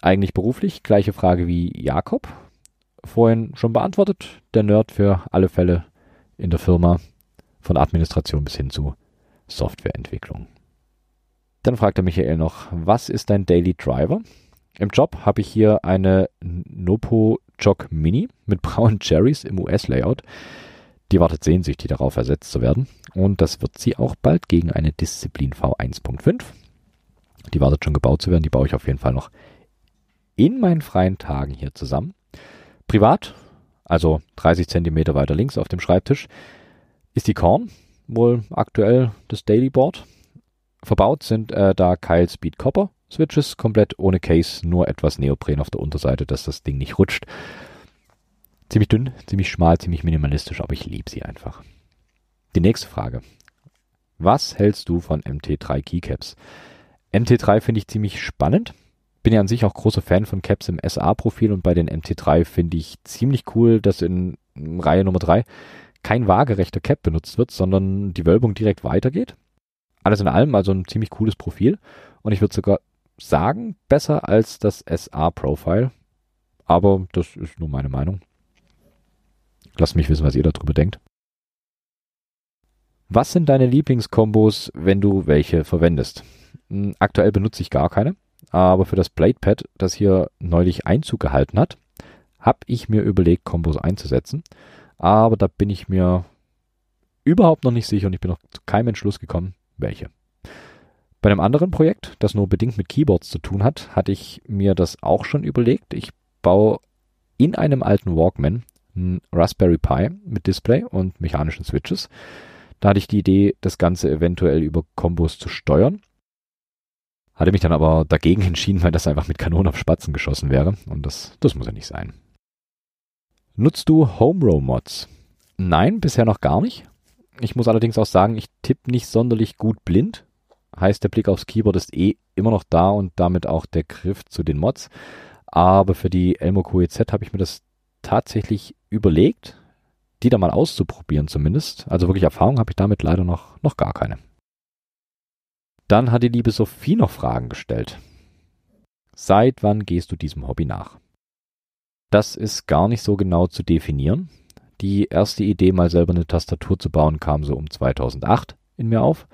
eigentlich beruflich? Gleiche Frage wie Jakob. Vorhin schon beantwortet. Der Nerd für alle Fälle in der Firma. Von Administration bis hin zu Softwareentwicklung. Dann fragt der Michael noch, was ist dein Daily Driver? Im Job habe ich hier eine Nopo Jog Mini mit braunen Cherries im US-Layout. Die wartet sehnsüchtig darauf, ersetzt zu werden. Und das wird sie auch bald gegen eine Disziplin V1.5. Die wartet schon gebaut zu werden. Die baue ich auf jeden Fall noch in meinen freien Tagen hier zusammen. Privat, also 30 Zentimeter weiter links auf dem Schreibtisch, ist die Korn, wohl aktuell das Daily Board. Verbaut sind äh, da Kyle Speed Copper Switches, komplett ohne Case, nur etwas Neopren auf der Unterseite, dass das Ding nicht rutscht. Ziemlich dünn, ziemlich schmal, ziemlich minimalistisch, aber ich liebe sie einfach. Die nächste Frage. Was hältst du von MT3 Keycaps? MT3 finde ich ziemlich spannend. Bin ja an sich auch großer Fan von Caps im SA-Profil und bei den MT3 finde ich ziemlich cool, dass in Reihe Nummer 3 kein waagerechter Cap benutzt wird, sondern die Wölbung direkt weitergeht. Alles in allem also ein ziemlich cooles Profil und ich würde sogar sagen, besser als das SA-Profile. Aber das ist nur meine Meinung. Lasst mich wissen, was ihr darüber denkt. Was sind deine Lieblingskombos, wenn du welche verwendest? Hm, aktuell benutze ich gar keine, aber für das Bladepad, das hier neulich Einzug gehalten hat, habe ich mir überlegt, Kombos einzusetzen aber da bin ich mir überhaupt noch nicht sicher und ich bin noch zu keinem Entschluss gekommen, welche. Bei einem anderen Projekt, das nur bedingt mit Keyboards zu tun hat, hatte ich mir das auch schon überlegt. Ich baue in einem alten Walkman ein Raspberry Pi mit Display und mechanischen Switches. Da hatte ich die Idee, das Ganze eventuell über Kombos zu steuern. Hatte mich dann aber dagegen entschieden, weil das einfach mit Kanonen auf Spatzen geschossen wäre. Und das, das muss ja nicht sein. Nutzt du Home-Row-Mods? Nein, bisher noch gar nicht. Ich muss allerdings auch sagen, ich tippe nicht sonderlich gut blind. Heißt, der Blick aufs Keyboard ist eh immer noch da und damit auch der Griff zu den Mods. Aber für die Elmo QEZ habe ich mir das tatsächlich überlegt, die da mal auszuprobieren zumindest. Also wirklich Erfahrung habe ich damit leider noch, noch gar keine. Dann hat die liebe Sophie noch Fragen gestellt. Seit wann gehst du diesem Hobby nach? Das ist gar nicht so genau zu definieren. Die erste Idee, mal selber eine Tastatur zu bauen, kam so um 2008 in mir auf.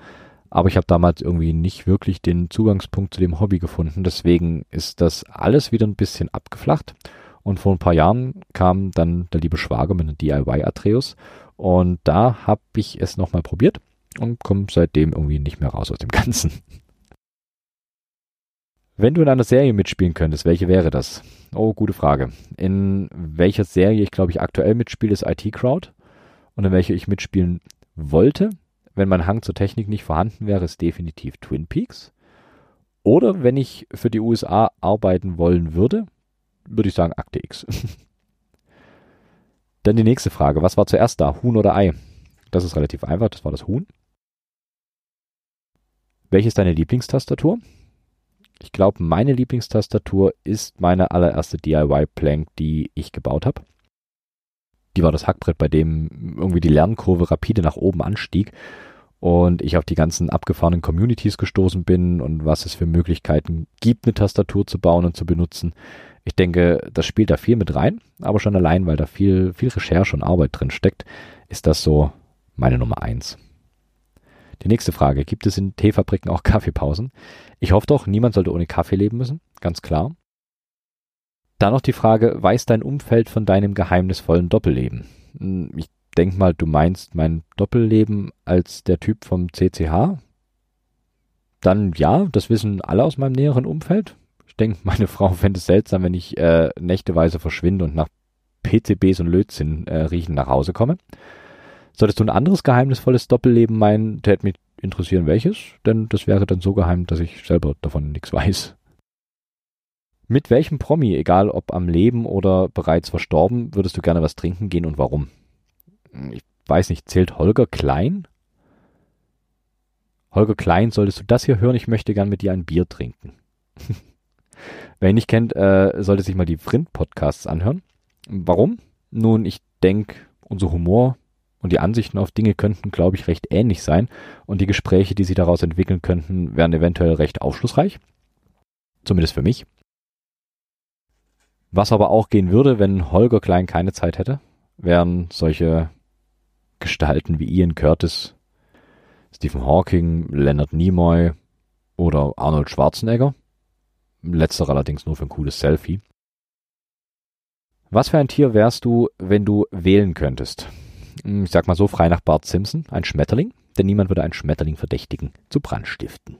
Aber ich habe damals irgendwie nicht wirklich den Zugangspunkt zu dem Hobby gefunden. Deswegen ist das alles wieder ein bisschen abgeflacht. Und vor ein paar Jahren kam dann der liebe Schwager mit einem DIY Atreus. Und da habe ich es nochmal probiert und komme seitdem irgendwie nicht mehr raus aus dem Ganzen. Wenn du in einer Serie mitspielen könntest, welche wäre das? Oh, gute Frage. In welcher Serie ich glaube ich aktuell mitspiele, ist IT Crowd. Und in welcher ich mitspielen wollte, wenn mein Hang zur Technik nicht vorhanden wäre, ist definitiv Twin Peaks. Oder wenn ich für die USA arbeiten wollen würde, würde ich sagen Akte X. Dann die nächste Frage. Was war zuerst da? Huhn oder Ei? Das ist relativ einfach. Das war das Huhn. Welche ist deine Lieblingstastatur? Ich glaube, meine Lieblingstastatur ist meine allererste DIY-Plank, die ich gebaut habe. Die war das Hackbrett, bei dem irgendwie die Lernkurve rapide nach oben anstieg und ich auf die ganzen abgefahrenen Communities gestoßen bin und was es für Möglichkeiten gibt, eine Tastatur zu bauen und zu benutzen. Ich denke, das spielt da viel mit rein, aber schon allein, weil da viel, viel Recherche und Arbeit drin steckt, ist das so meine Nummer eins. Die nächste Frage, gibt es in Teefabriken auch Kaffeepausen? Ich hoffe doch, niemand sollte ohne Kaffee leben müssen, ganz klar. Dann noch die Frage, weiß dein Umfeld von deinem geheimnisvollen Doppelleben? Hm, ich denke mal, du meinst mein Doppelleben als der Typ vom CCH? Dann ja, das wissen alle aus meinem näheren Umfeld. Ich denke, meine Frau fände es seltsam, wenn ich äh, nächteweise verschwinde und nach PCBs und Lötzinn äh, riechen nach Hause komme. Solltest du ein anderes geheimnisvolles Doppelleben meinen, täte mich interessieren, welches, denn das wäre dann so geheim, dass ich selber davon nichts weiß. Mit welchem Promi, egal ob am Leben oder bereits verstorben, würdest du gerne was trinken gehen und warum? Ich weiß nicht, zählt Holger Klein? Holger Klein, solltest du das hier hören, ich möchte gern mit dir ein Bier trinken. Wer ihn nicht kennt, äh, sollte sich mal die Vrind-Podcasts anhören. Warum? Nun, ich denke, unser Humor und die Ansichten auf Dinge könnten, glaube ich, recht ähnlich sein und die Gespräche, die sich daraus entwickeln könnten, wären eventuell recht aufschlussreich. Zumindest für mich. Was aber auch gehen würde, wenn Holger Klein keine Zeit hätte, wären solche Gestalten wie Ian Curtis, Stephen Hawking, Leonard Nimoy oder Arnold Schwarzenegger. Letzterer allerdings nur für ein cooles Selfie. Was für ein Tier wärst du, wenn du wählen könntest? Hm, ich sag mal so frei nach Bart Simpson, ein Schmetterling, denn niemand würde einen Schmetterling verdächtigen zu Brandstiften.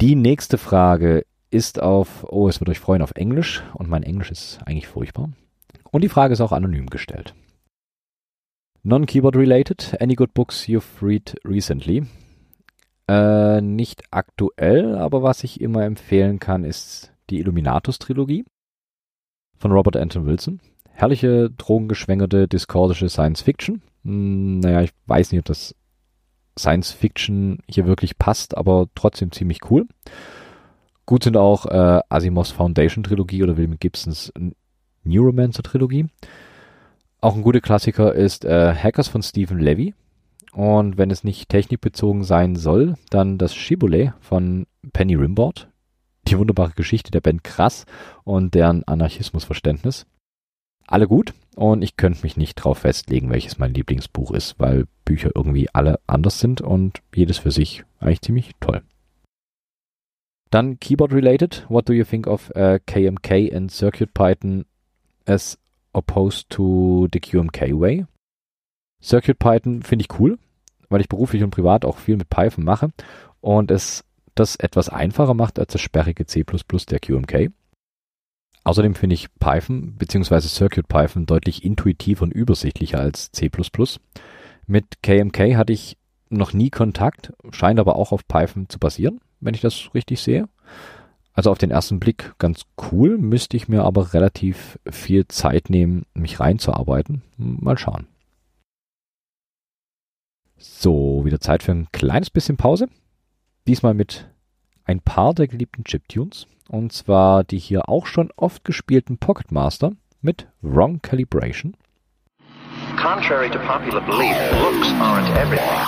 Die nächste Frage ist auf, oh, es wird euch freuen, auf Englisch und mein Englisch ist eigentlich furchtbar. Und die Frage ist auch anonym gestellt. Non-Keyboard related, any good books you've read recently? Äh, nicht aktuell, aber was ich immer empfehlen kann, ist die Illuminatus-Trilogie von Robert Anton Wilson. Herrliche, drogengeschwängerte, diskordische Science Fiction. Hm, naja, ich weiß nicht, ob das Science Fiction hier wirklich passt, aber trotzdem ziemlich cool. Gut sind auch äh, Asimovs Foundation Trilogie oder William Gibsons Neuromancer Trilogie. Auch ein guter Klassiker ist äh, Hackers von Stephen Levy. Und wenn es nicht technikbezogen sein soll, dann das Shibboleth von Penny Rimbaud. Die wunderbare Geschichte der Band Krass und deren Anarchismusverständnis. Alle gut und ich könnte mich nicht drauf festlegen, welches mein Lieblingsbuch ist, weil Bücher irgendwie alle anders sind und jedes für sich eigentlich ziemlich toll. Dann Keyboard related. What do you think of uh, KMK and Circuit Python as opposed to the QMK way? Circuit Python finde ich cool, weil ich beruflich und privat auch viel mit Python mache und es das etwas einfacher macht als das sperrige C++ der QMK. Außerdem finde ich Python bzw. Circuit Python deutlich intuitiver und übersichtlicher als C++. Mit KMK hatte ich noch nie Kontakt, scheint aber auch auf Python zu basieren, wenn ich das richtig sehe. Also auf den ersten Blick ganz cool, müsste ich mir aber relativ viel Zeit nehmen, mich reinzuarbeiten. Mal schauen. So, wieder Zeit für ein kleines bisschen Pause. Diesmal mit ein paar der geliebten Chiptunes. Und zwar die hier auch schon oft gespielten Pocket Master mit Wrong Calibration. Contrary to popular belief, looks aren't everything.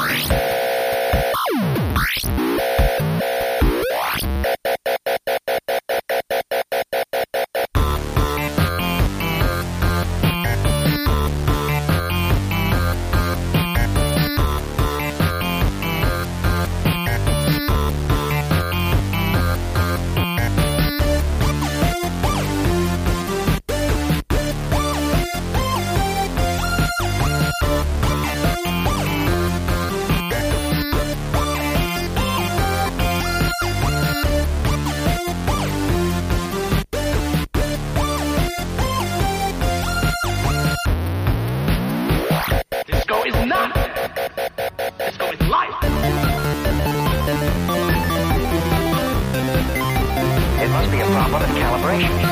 Thank you.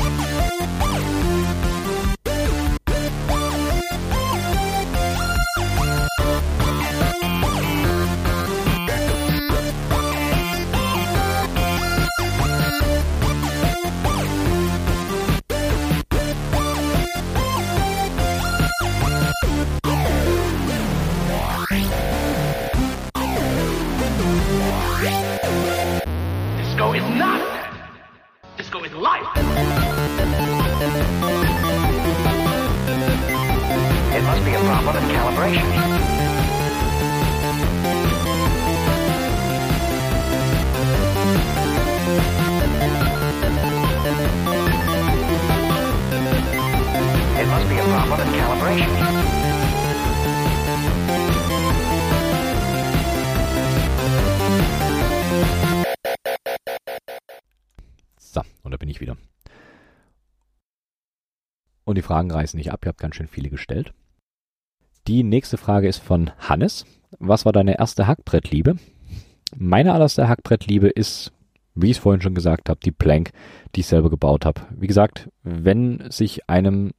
Fragen reißen nicht ab, ihr habt ganz schön viele gestellt. Die nächste Frage ist von Hannes. Was war deine erste Hackbrettliebe? Meine allererste Hackbrettliebe ist, wie ich es vorhin schon gesagt habe, die Plank, die ich selber gebaut habe. Wie gesagt, wenn sich einem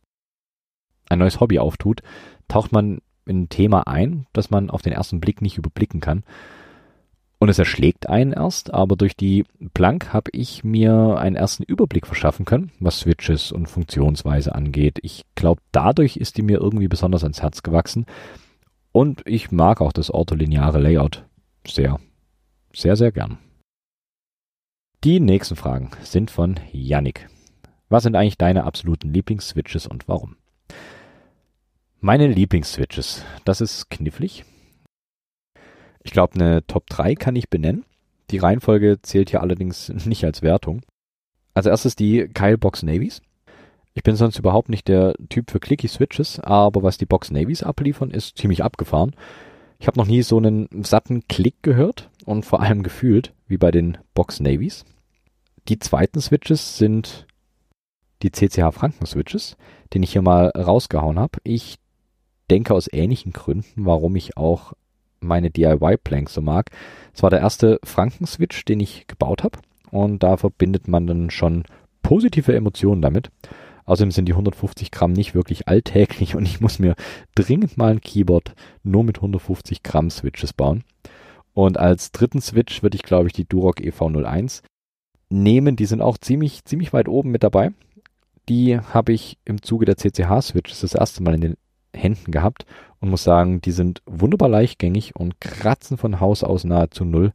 ein neues Hobby auftut, taucht man in ein Thema ein, das man auf den ersten Blick nicht überblicken kann. Und es erschlägt einen erst, aber durch die Plank habe ich mir einen ersten Überblick verschaffen können, was Switches und Funktionsweise angeht. Ich glaube, dadurch ist die mir irgendwie besonders ans Herz gewachsen. Und ich mag auch das ortholineare Layout sehr, sehr, sehr gern. Die nächsten Fragen sind von Yannick. Was sind eigentlich deine absoluten Lieblings-Switches und warum? Meine Lieblings-Switches, das ist knifflig. Ich glaube, eine Top 3 kann ich benennen. Die Reihenfolge zählt hier allerdings nicht als Wertung. Als erstes die Kyle Box Navies. Ich bin sonst überhaupt nicht der Typ für Clicky Switches, aber was die Box Navies abliefern, ist ziemlich abgefahren. Ich habe noch nie so einen satten Klick gehört und vor allem gefühlt wie bei den Box Navies. Die zweiten Switches sind die CCH Franken Switches, den ich hier mal rausgehauen habe. Ich denke aus ähnlichen Gründen, warum ich auch meine DIY-Planks so mag. Es war der erste Franken-Switch, den ich gebaut habe und da verbindet man dann schon positive Emotionen damit. Außerdem sind die 150 Gramm nicht wirklich alltäglich und ich muss mir dringend mal ein Keyboard nur mit 150 Gramm Switches bauen. Und als dritten Switch würde ich, glaube ich, die Duroc EV01 nehmen. Die sind auch ziemlich, ziemlich weit oben mit dabei. Die habe ich im Zuge der CCH-Switches das erste Mal in den Händen gehabt und muss sagen, die sind wunderbar leichtgängig und kratzen von Haus aus nahezu null.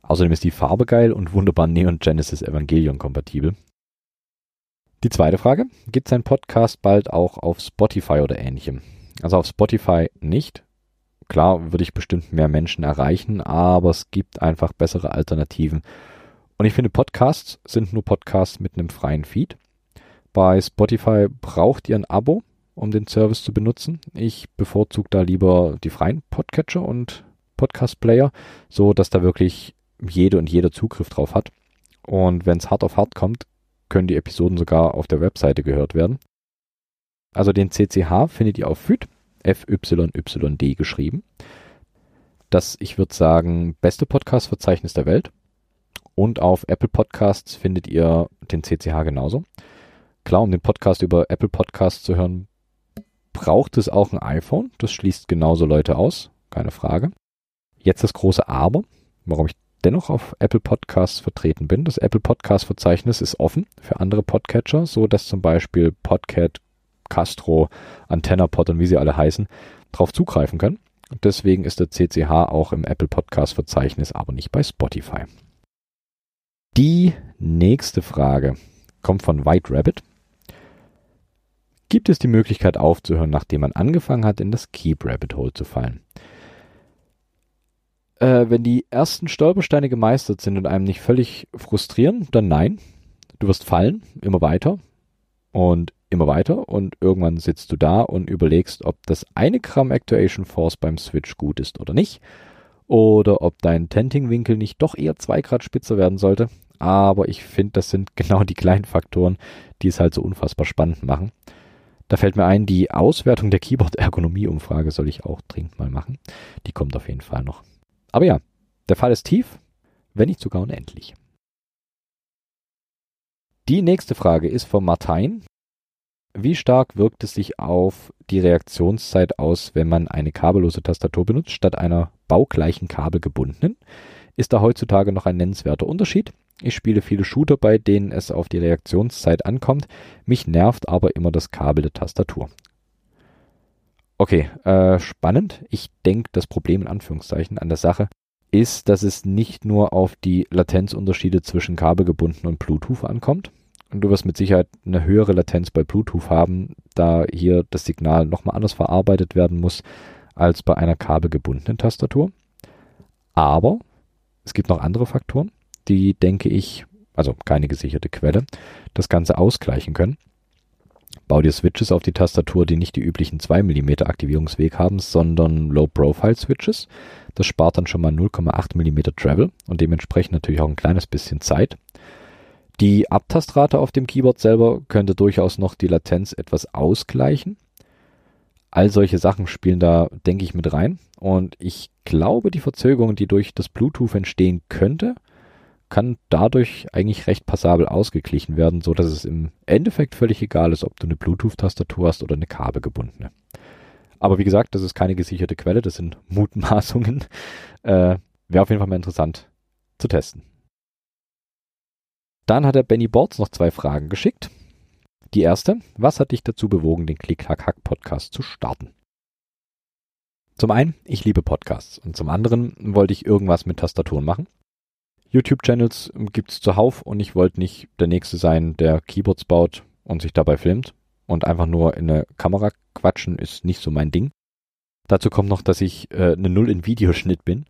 Außerdem ist die Farbe geil und wunderbar Neon Genesis Evangelion kompatibel. Die zweite Frage, gibt sein Podcast bald auch auf Spotify oder ähnlichem? Also auf Spotify nicht. Klar würde ich bestimmt mehr Menschen erreichen, aber es gibt einfach bessere Alternativen. Und ich finde, Podcasts sind nur Podcasts mit einem freien Feed. Bei Spotify braucht ihr ein Abo, um den Service zu benutzen. Ich bevorzuge da lieber die freien Podcatcher und Podcast-Player, so dass da wirklich jede und jeder Zugriff drauf hat. Und wenn es hart auf hart kommt, können die Episoden sogar auf der Webseite gehört werden. Also den CCH findet ihr auf FYD, F-Y-Y-D geschrieben. Das, ich würde sagen, beste Podcast-Verzeichnis der Welt. Und auf Apple Podcasts findet ihr den CCH genauso. Klar, um den Podcast über Apple Podcasts zu hören, braucht es auch ein iPhone. Das schließt genauso Leute aus, keine Frage. Jetzt das große Aber, warum ich dennoch auf Apple Podcasts vertreten bin. Das Apple Podcast Verzeichnis ist offen für andere Podcatcher, so dass zum Beispiel Podcat, Castro, AntennaPod und wie sie alle heißen, darauf zugreifen können. Deswegen ist der CCH auch im Apple Podcast Verzeichnis, aber nicht bei Spotify. Die nächste Frage kommt von White Rabbit. Gibt es die Möglichkeit aufzuhören, nachdem man angefangen hat, in das Keep Rabbit Hole zu fallen? Äh, wenn die ersten Stolpersteine gemeistert sind und einem nicht völlig frustrieren, dann nein. Du wirst fallen, immer weiter und immer weiter und irgendwann sitzt du da und überlegst, ob das eine Gramm Actuation Force beim Switch gut ist oder nicht oder ob dein Tenting-Winkel nicht doch eher zwei Grad spitzer werden sollte. Aber ich finde, das sind genau die kleinen Faktoren, die es halt so unfassbar spannend machen. Da fällt mir ein, die Auswertung der Keyboard-Ergonomie-Umfrage soll ich auch dringend mal machen. Die kommt auf jeden Fall noch. Aber ja, der Fall ist tief, wenn nicht sogar unendlich. Die nächste Frage ist von Martin. Wie stark wirkt es sich auf die Reaktionszeit aus, wenn man eine kabellose Tastatur benutzt, statt einer baugleichen kabelgebundenen? Ist da heutzutage noch ein nennenswerter Unterschied? Ich spiele viele Shooter, bei denen es auf die Reaktionszeit ankommt. Mich nervt aber immer das Kabel der Tastatur. Okay, äh, spannend. Ich denke, das Problem in Anführungszeichen an der Sache ist, dass es nicht nur auf die Latenzunterschiede zwischen kabelgebunden und Bluetooth ankommt, und du wirst mit Sicherheit eine höhere Latenz bei Bluetooth haben, da hier das Signal nochmal anders verarbeitet werden muss als bei einer kabelgebundenen Tastatur. Aber es gibt noch andere Faktoren, die, denke ich, also keine gesicherte Quelle, das Ganze ausgleichen können. Bau dir Switches auf die Tastatur, die nicht die üblichen 2 mm Aktivierungsweg haben, sondern Low-Profile-Switches. Das spart dann schon mal 0,8 mm Travel und dementsprechend natürlich auch ein kleines bisschen Zeit. Die Abtastrate auf dem Keyboard selber könnte durchaus noch die Latenz etwas ausgleichen. All solche Sachen spielen da, denke ich, mit rein. Und ich glaube, die Verzögerung, die durch das Bluetooth entstehen könnte, kann dadurch eigentlich recht passabel ausgeglichen werden, so dass es im Endeffekt völlig egal ist, ob du eine Bluetooth-Tastatur hast oder eine kabelgebundene. Aber wie gesagt, das ist keine gesicherte Quelle, das sind Mutmaßungen. Äh, Wäre auf jeden Fall mal interessant zu testen. Dann hat der Benny Boards noch zwei Fragen geschickt. Die erste, was hat dich dazu bewogen, den Klick-Hack-Hack-Podcast zu starten? Zum einen, ich liebe Podcasts und zum anderen wollte ich irgendwas mit Tastaturen machen. YouTube-Channels gibt's zuhauf und ich wollte nicht der Nächste sein, der Keyboards baut und sich dabei filmt. Und einfach nur in eine Kamera quatschen ist nicht so mein Ding. Dazu kommt noch, dass ich äh, eine Null in Videoschnitt bin,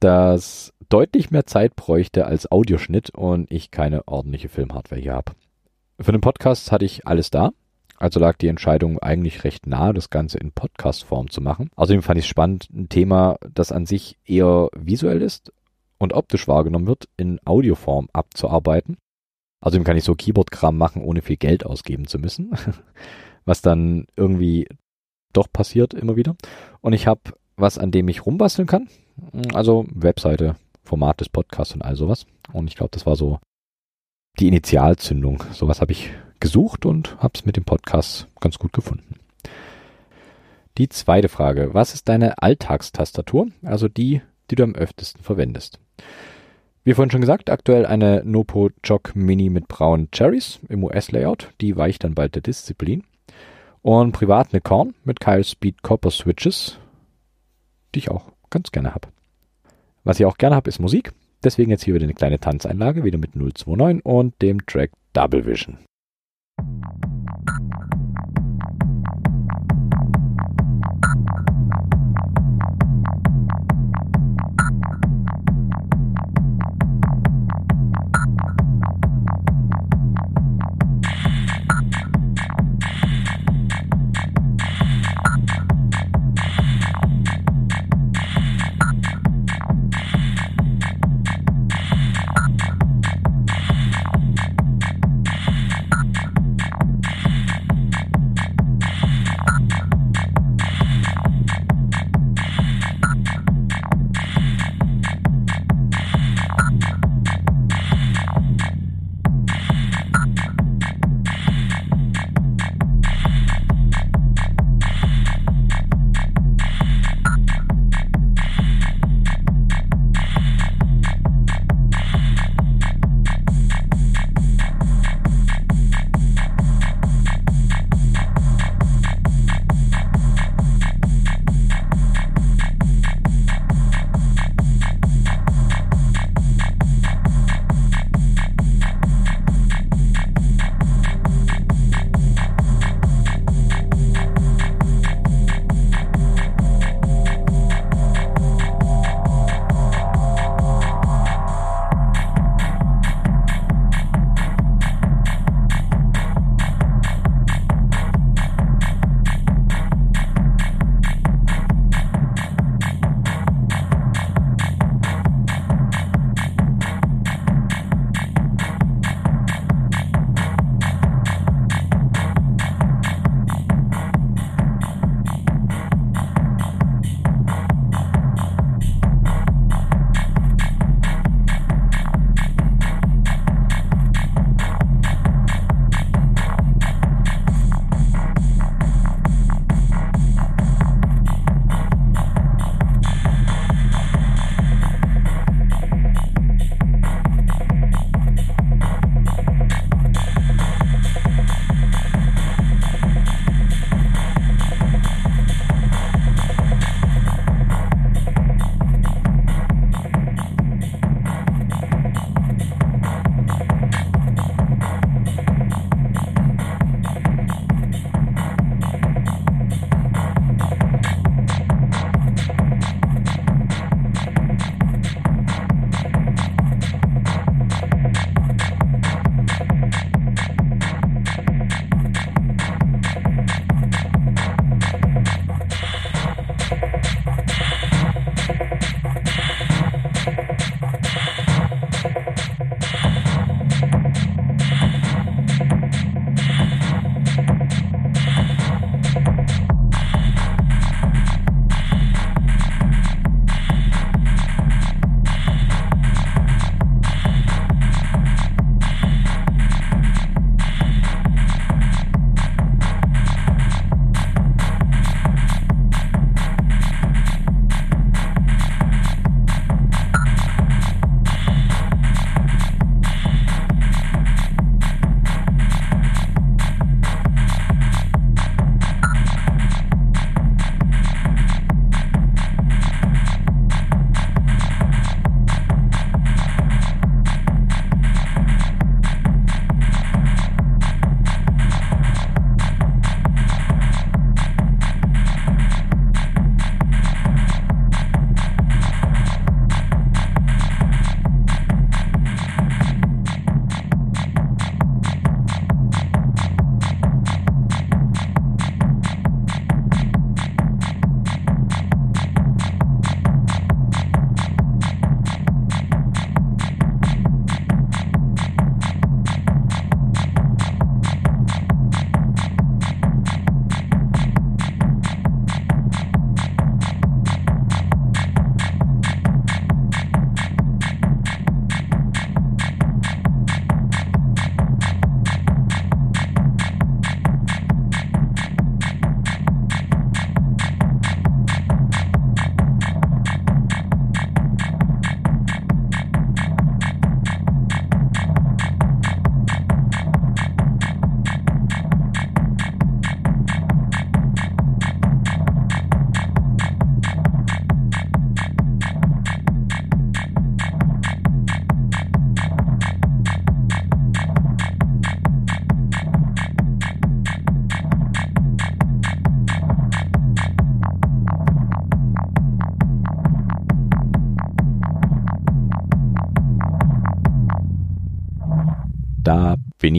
das deutlich mehr Zeit bräuchte als Audioschnitt und ich keine ordentliche Filmhardware hier habe. Für den Podcast hatte ich alles da. Also lag die Entscheidung eigentlich recht nahe, das Ganze in Podcast-Form zu machen. Außerdem fand ich es spannend, ein Thema, das an sich eher visuell ist und optisch wahrgenommen wird, in Audioform abzuarbeiten. Außerdem kann ich so Keyboard-Kram machen, ohne viel Geld ausgeben zu müssen. Was dann irgendwie doch passiert immer wieder. Und ich habe was, an dem ich rumbasteln kann. Also Webseite, Format des Podcasts und all sowas. Und ich glaube, das war so die Initialzündung. Sowas habe ich gesucht und habe es mit dem Podcast ganz gut gefunden. Die zweite Frage. Was ist deine Alltagstastatur? Also die, die du am öftesten verwendest. Wie vorhin schon gesagt, aktuell eine Nopo Jog Mini mit braunen Cherries im US-Layout. Die weicht dann bald der Disziplin. Und privat eine Korn mit Kyle Speed Copper Switches, die ich auch ganz gerne habe. Was ich auch gerne habe, ist Musik. Deswegen jetzt hier wieder eine kleine Tanzeinlage, wieder mit 029 und dem Track Double Vision.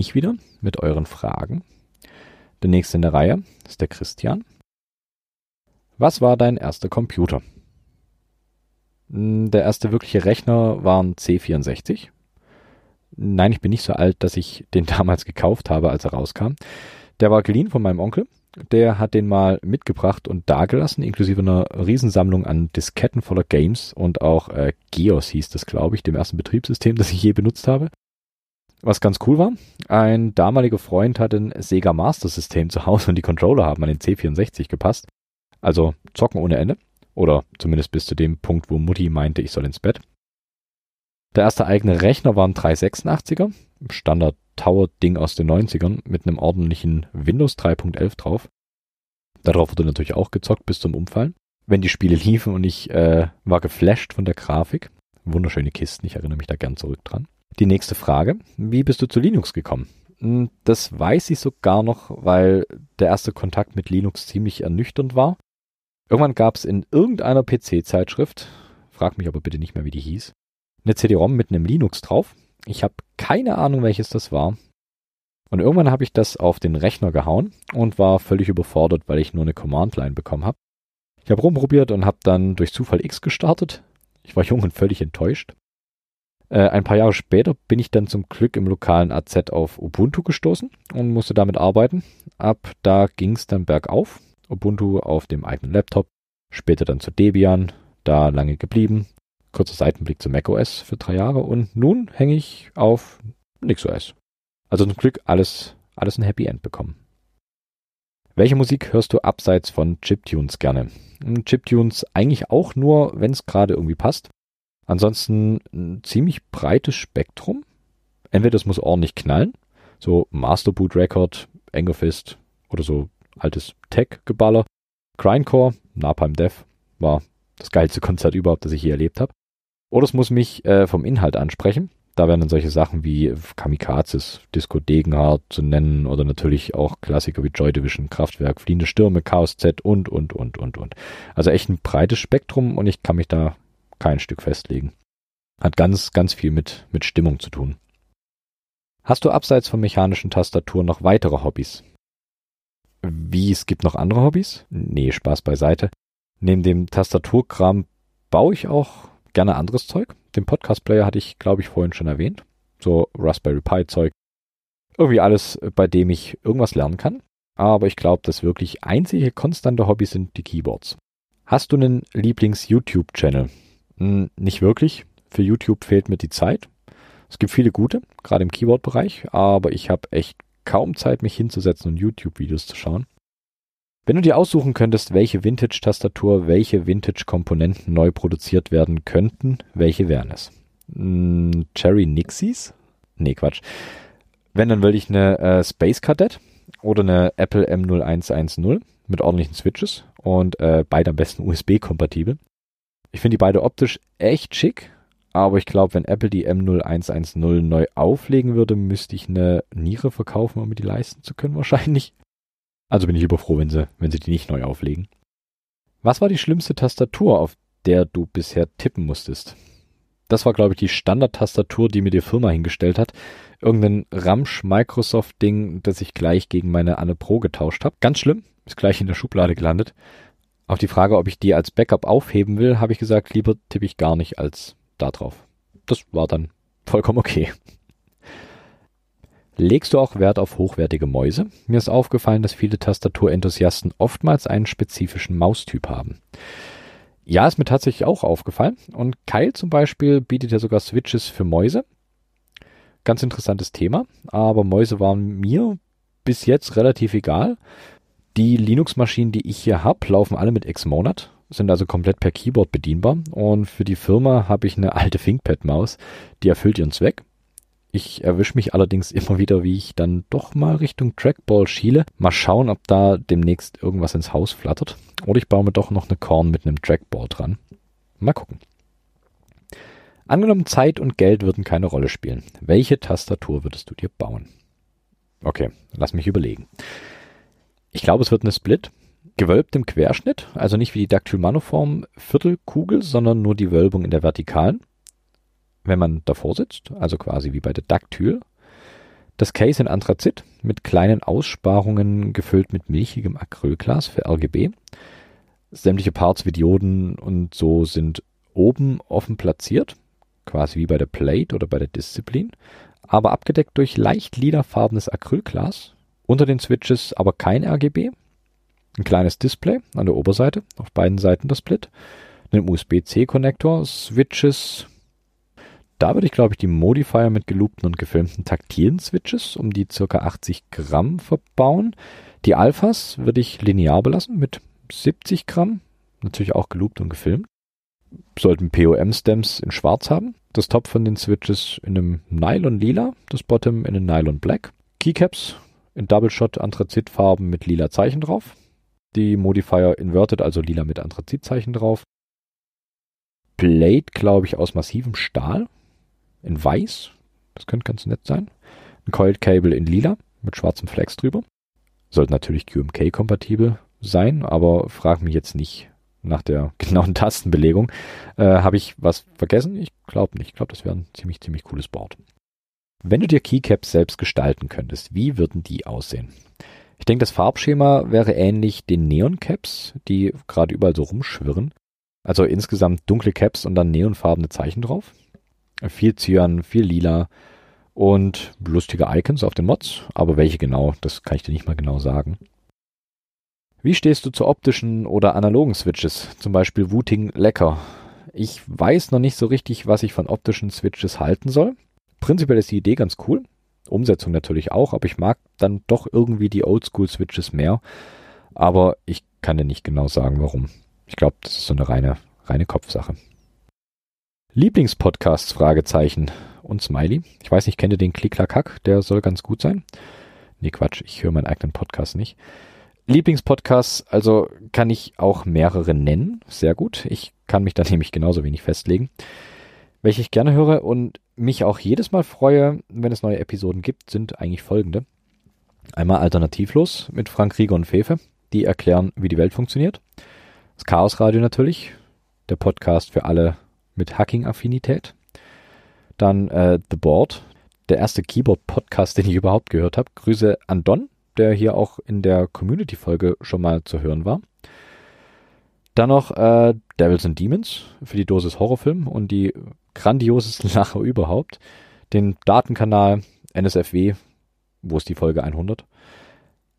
Bin ich wieder mit euren Fragen. Der nächste in der Reihe ist der Christian. Was war dein erster Computer? Hm, der erste wirkliche Rechner war ein C64. Nein, ich bin nicht so alt, dass ich den damals gekauft habe, als er rauskam. Der war geliehen von meinem Onkel. Der hat den mal mitgebracht und dagelassen, inklusive einer Riesensammlung an Disketten voller Games und auch äh, Geos hieß das, glaube ich, dem ersten Betriebssystem, das ich je benutzt habe. Was ganz cool war, ein damaliger Freund hat ein Sega Master System zu Hause und die Controller haben an den C64 gepasst. Also zocken ohne Ende. Oder zumindest bis zu dem Punkt, wo Mutti meinte, ich soll ins Bett. Der erste eigene Rechner war ein 386er, Standard Tower-Ding aus den 90ern mit einem ordentlichen Windows 3.11 drauf. Darauf wurde natürlich auch gezockt bis zum Umfallen. Wenn die Spiele liefen und ich äh, war geflasht von der Grafik. Wunderschöne Kisten, ich erinnere mich da gern zurück dran. Die nächste Frage, wie bist du zu Linux gekommen? Hm, das weiß ich sogar noch, weil der erste Kontakt mit Linux ziemlich ernüchternd war. Irgendwann gab es in irgendeiner PC-Zeitschrift, frag mich aber bitte nicht mehr, wie die hieß, eine CD-ROM mit einem Linux drauf. Ich habe keine Ahnung, welches das war. Und irgendwann habe ich das auf den Rechner gehauen und war völlig überfordert, weil ich nur eine Command-Line bekommen habe. Ich habe rumprobiert und habe dann durch Zufall X gestartet. Ich war jung und völlig enttäuscht. Äh, ein paar Jahre später bin ich dann zum Glück im lokalen AZ auf Ubuntu gestoßen und musste damit arbeiten. Ab da ging es dann bergauf. Ubuntu auf dem eigenen Laptop, später dann zu Debian, da lange geblieben, kurzer Seitenblick zu macOS für drei Jahre und nun hänge ich auf NixOS. Also zum Glück alles, alles ein Happy End bekommen. Welche Musik hörst du abseits von Chiptunes gerne? Hm, Chiptunes eigentlich auch nur, wenn es gerade irgendwie passt. Ansonsten ein ziemlich breites Spektrum. Entweder es muss ordentlich knallen, so Master Boot Record, Engerfist oder so altes Tech-Geballer. Grindcore, Napalm Death war das geilste Konzert überhaupt, das ich je erlebt habe. Oder es muss mich äh, vom Inhalt ansprechen. Da werden dann solche Sachen wie Kamikazes, Disco Degenhardt zu nennen oder natürlich auch Klassiker wie Joy Division, Kraftwerk, Fliehende Stürme, Chaos Z und, und, und, und, und. Also echt ein breites Spektrum und ich kann mich da kein Stück festlegen. Hat ganz, ganz viel mit, mit Stimmung zu tun. Hast du abseits von mechanischen Tastaturen noch weitere Hobbys? Wie, es gibt noch andere Hobbys? Nee, Spaß beiseite. Neben dem Tastaturkram baue ich auch gerne anderes Zeug. Den Podcast-Player hatte ich, glaube ich, vorhin schon erwähnt. So Raspberry Pi-Zeug. Irgendwie alles, bei dem ich irgendwas lernen kann. Aber ich glaube, das wirklich einzige konstante Hobby sind die Keyboards. Hast du einen Lieblings-YouTube-Channel? Nicht wirklich. Für YouTube fehlt mir die Zeit. Es gibt viele gute, gerade im Keyboard-Bereich, aber ich habe echt kaum Zeit, mich hinzusetzen und YouTube-Videos zu schauen. Wenn du dir aussuchen könntest, welche Vintage-Tastatur, welche Vintage-Komponenten neu produziert werden könnten, welche wären es? Hm, Cherry Nixies? Nee, Quatsch. Wenn, dann würde ich eine äh, Space Cadet oder eine Apple M0110 mit ordentlichen Switches und äh, beide am besten USB-kompatibel. Ich finde die beide optisch echt schick, aber ich glaube, wenn Apple die M0110 neu auflegen würde, müsste ich eine Niere verkaufen, um mir die leisten zu können, wahrscheinlich. Also bin ich überfroh, wenn sie, wenn sie die nicht neu auflegen. Was war die schlimmste Tastatur, auf der du bisher tippen musstest? Das war, glaube ich, die Standard-Tastatur, die mir die Firma hingestellt hat. Irgendein Ramsch-Microsoft-Ding, das ich gleich gegen meine Anne Pro getauscht habe. Ganz schlimm, ist gleich in der Schublade gelandet. Auf die Frage, ob ich die als Backup aufheben will, habe ich gesagt, lieber tippe ich gar nicht als da drauf. Das war dann vollkommen okay. Legst du auch Wert auf hochwertige Mäuse? Mir ist aufgefallen, dass viele Tastaturenthusiasten oftmals einen spezifischen Maustyp haben. Ja, ist mir tatsächlich auch aufgefallen. Und Keil zum Beispiel bietet ja sogar Switches für Mäuse. Ganz interessantes Thema. Aber Mäuse waren mir bis jetzt relativ egal. Die Linux-Maschinen, die ich hier habe, laufen alle mit Xmonad, sind also komplett per Keyboard bedienbar. Und für die Firma habe ich eine alte ThinkPad-Maus, die erfüllt ihren Zweck. Ich erwische mich allerdings immer wieder, wie ich dann doch mal Richtung Trackball schiele. Mal schauen, ob da demnächst irgendwas ins Haus flattert. Oder ich baue mir doch noch eine Korn mit einem Trackball dran. Mal gucken. Angenommen, Zeit und Geld würden keine Rolle spielen. Welche Tastatur würdest du dir bauen? Okay, lass mich überlegen. Ich glaube, es wird eine Split. Gewölbt im Querschnitt, also nicht wie die Dactyl Manoform Viertelkugel, sondern nur die Wölbung in der Vertikalen wenn man davor sitzt, also quasi wie bei der Dactyl. Das Case in Anthrazit mit kleinen Aussparungen gefüllt mit milchigem Acrylglas für RGB. Sämtliche Parts wie Dioden und so sind oben offen platziert, quasi wie bei der Plate oder bei der Disziplin, aber abgedeckt durch leicht lilafarbenes Acrylglas. Unter den Switches aber kein RGB. Ein kleines Display an der Oberseite, auf beiden Seiten das Split. Einen USB-C-Konnektor, Switches, da würde ich, glaube ich, die Modifier mit geloopten und gefilmten taktilen Switches um die ca. 80 Gramm verbauen. Die Alphas würde ich linear belassen mit 70 Gramm, natürlich auch geloopt und gefilmt. Sollten POM-Stems in schwarz haben. Das Top von den Switches in einem Nylon lila, das Bottom in einem Nylon black. Keycaps in Double Shot Anthrazitfarben mit lila Zeichen drauf. Die Modifier inverted, also lila mit Anthrazitzeichen drauf. Plate, glaube ich, aus massivem Stahl in weiß. Das könnte ganz nett sein. Ein Coiled Cable in lila mit schwarzem Flex drüber. Sollte natürlich QMK-kompatibel sein, aber frag mich jetzt nicht nach der genauen Tastenbelegung. Äh, Habe ich was vergessen? Ich glaube nicht. Ich glaube, das wäre ein ziemlich, ziemlich cooles Board. Wenn du dir Keycaps selbst gestalten könntest, wie würden die aussehen? Ich denke, das Farbschema wäre ähnlich den Neon Caps, die gerade überall so rumschwirren. Also insgesamt dunkle Caps und dann neonfarbene Zeichen drauf. Viel Cyan, viel Lila und lustige Icons auf den Mods, aber welche genau, das kann ich dir nicht mal genau sagen. Wie stehst du zu optischen oder analogen Switches, zum Beispiel Wooting Lecker? Ich weiß noch nicht so richtig, was ich von optischen Switches halten soll. Prinzipiell ist die Idee ganz cool, Umsetzung natürlich auch, aber ich mag dann doch irgendwie die Oldschool-Switches mehr. Aber ich kann dir nicht genau sagen, warum. Ich glaube, das ist so eine reine, reine Kopfsache. Lieblingspodcasts? Fragezeichen und Smiley. Ich weiß nicht, kennt ihr den Klick-Klack-Hack? Der soll ganz gut sein. Nee, Quatsch, ich höre meinen eigenen Podcast nicht. Lieblingspodcasts, also kann ich auch mehrere nennen. Sehr gut. Ich kann mich da nämlich genauso wenig festlegen. Welche ich gerne höre und mich auch jedes Mal freue, wenn es neue Episoden gibt, sind eigentlich folgende. Einmal Alternativlos mit Frank Rieger und Fefe. Die erklären, wie die Welt funktioniert. Das Chaos Radio natürlich. Der Podcast für alle mit Hacking-Affinität. Dann äh, The Board, der erste Keyboard-Podcast, den ich überhaupt gehört habe. Grüße an Don, der hier auch in der Community-Folge schon mal zu hören war. Dann noch äh, Devils and Demons für die Dosis Horrorfilm und die grandiosesten Lacher überhaupt. Den Datenkanal NSFW, wo ist die Folge 100?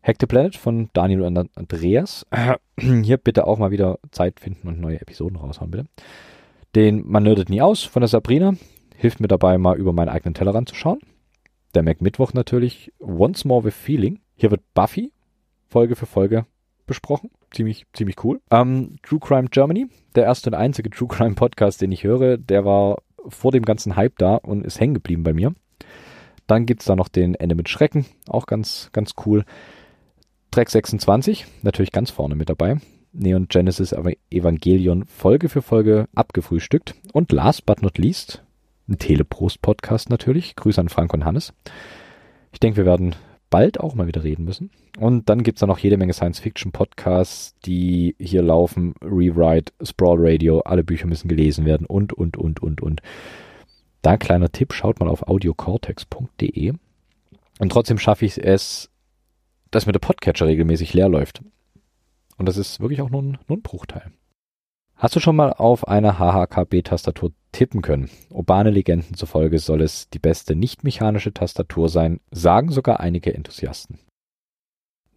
Hack the Planet von Daniel und Andreas. Hier bitte auch mal wieder Zeit finden und neue Episoden raushauen, bitte. Den Man nerdet nie aus von der Sabrina. Hilft mir dabei, mal über meinen eigenen Tellerrand zu schauen. Der Mac Mittwoch natürlich. Once More with Feeling. Hier wird Buffy Folge für Folge besprochen. Ziemlich, ziemlich cool. Ähm, True Crime Germany. Der erste und einzige True Crime Podcast, den ich höre. Der war vor dem ganzen Hype da und ist hängen geblieben bei mir. Dann gibt's da noch den Ende mit Schrecken. Auch ganz, ganz cool. Track 26. Natürlich ganz vorne mit dabei. Neon Genesis Evangelion Folge für Folge abgefrühstückt. Und last but not least, ein Teleprost-Podcast natürlich. Grüße an Frank und Hannes. Ich denke, wir werden bald auch mal wieder reden müssen. Und dann gibt es da noch jede Menge Science-Fiction-Podcasts, die hier laufen. Rewrite, Sprawl Radio, alle Bücher müssen gelesen werden und, und, und, und, und. Da ein kleiner Tipp, schaut mal auf audiocortex.de. Und trotzdem schaffe ich es, dass mir der Podcatcher regelmäßig leer läuft. Und das ist wirklich auch nur ein, nur ein Bruchteil. Hast du schon mal auf einer HHKB-Tastatur tippen können? Urbane Legenden zufolge soll es die beste nicht-mechanische Tastatur sein, sagen sogar einige Enthusiasten.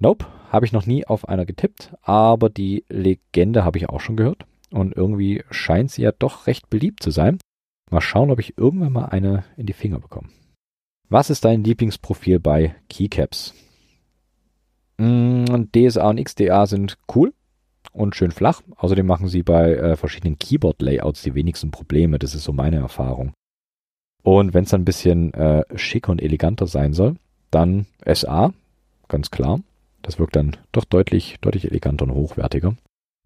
Nope, habe ich noch nie auf einer getippt, aber die Legende habe ich auch schon gehört und irgendwie scheint sie ja doch recht beliebt zu sein. Mal schauen, ob ich irgendwann mal eine in die Finger bekomme. Was ist dein Lieblingsprofil bei Keycaps? Mm, DSA und XDA sind cool und schön flach. Außerdem machen sie bei äh, verschiedenen Keyboard-Layouts die wenigsten Probleme. Das ist so meine Erfahrung. Und wenn es dann ein bisschen äh, schicker und eleganter sein soll, dann SA, ganz klar. Das wirkt dann doch deutlich, deutlich eleganter und hochwertiger.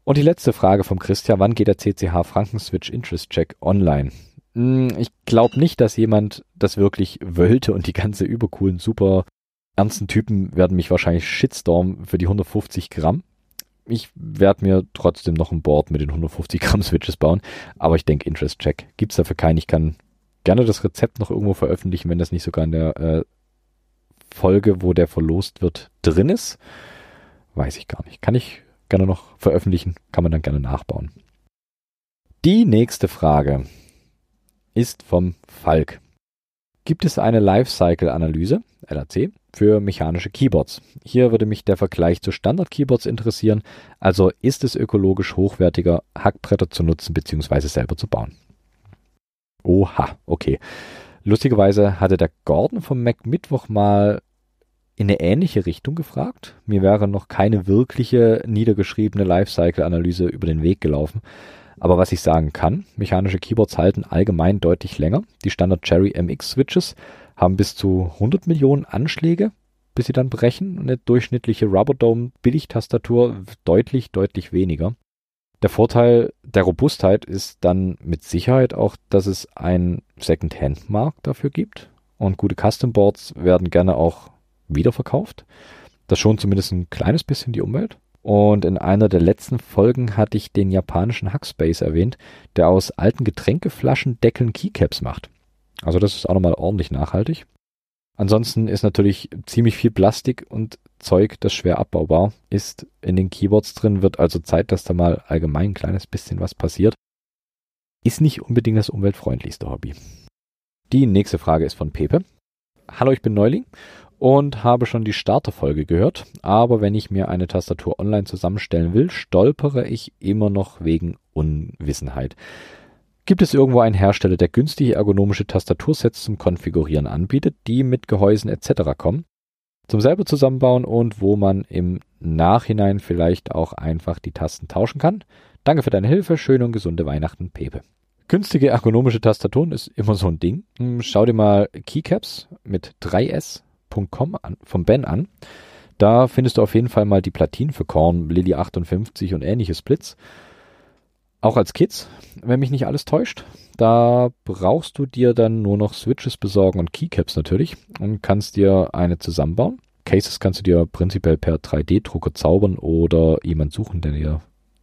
Und die letzte Frage vom Christian, wann geht der CCH Frankenswitch Interest Check online? Hm, ich glaube nicht, dass jemand das wirklich wollte und die ganze übercoolen, super ernsten Typen werden mich wahrscheinlich shitstorm für die 150 Gramm. Ich werde mir trotzdem noch ein Board mit den 150 Gramm Switches bauen, aber ich denke Interest Check gibt's dafür keinen. Ich kann gerne das Rezept noch irgendwo veröffentlichen, wenn das nicht sogar in der äh, Folge, wo der verlost wird, drin ist. Weiß ich gar nicht. Kann ich gerne noch veröffentlichen, kann man dann gerne nachbauen. Die nächste Frage ist vom Falk. Gibt es eine Lifecycle-Analyse, LAC, für mechanische Keyboards? Hier würde mich der Vergleich zu Standard-Keyboards interessieren. Also ist es ökologisch hochwertiger, Hackbretter zu nutzen bzw. selber zu bauen? Oha, okay. Lustigerweise hatte der Gordon vom Mac Mittwoch mal in eine ähnliche Richtung gefragt. Mir wäre noch keine wirkliche niedergeschriebene Lifecycle-Analyse über den Weg gelaufen. Aber was ich sagen kann, mechanische Keyboards halten allgemein deutlich länger. Die Standard Cherry MX Switches haben bis zu 100 Millionen Anschläge, bis sie dann brechen. Eine durchschnittliche Rubberdome Billigtastatur deutlich, deutlich weniger. Der Vorteil der Robustheit ist dann mit Sicherheit auch, dass es einen Second-Hand-Markt dafür gibt. Und gute Custom Boards werden gerne auch wiederverkauft. Das schont zumindest ein kleines bisschen die Umwelt. Und in einer der letzten Folgen hatte ich den japanischen Hackspace erwähnt, der aus alten Getränkeflaschen Deckeln Keycaps macht. Also das ist auch nochmal ordentlich nachhaltig. Ansonsten ist natürlich ziemlich viel Plastik und Zeug, das schwer abbaubar ist, in den Keyboards drin, wird also Zeit, dass da mal allgemein ein kleines bisschen was passiert. Ist nicht unbedingt das umweltfreundlichste Hobby. Die nächste Frage ist von Pepe. Hallo, ich bin Neuling und habe schon die Starterfolge gehört, aber wenn ich mir eine Tastatur online zusammenstellen will, stolpere ich immer noch wegen Unwissenheit. Gibt es irgendwo einen Hersteller, der günstige ergonomische Tastatursets zum Konfigurieren anbietet, die mit Gehäusen etc. kommen, zum selber zusammenbauen und wo man im Nachhinein vielleicht auch einfach die Tasten tauschen kann? Danke für deine Hilfe, schöne und gesunde Weihnachten, Pepe. Günstige ergonomische Tastaturen ist immer so ein Ding. Hm, schau dir mal Keycaps mit 3s.com an, vom Ben an. Da findest du auf jeden Fall mal die Platinen für Korn, Lily 58 und ähnliche Splits. Auch als Kids, wenn mich nicht alles täuscht. Da brauchst du dir dann nur noch Switches besorgen und Keycaps natürlich und kannst dir eine zusammenbauen. Cases kannst du dir prinzipiell per 3D-Drucker zaubern oder jemand suchen, der dir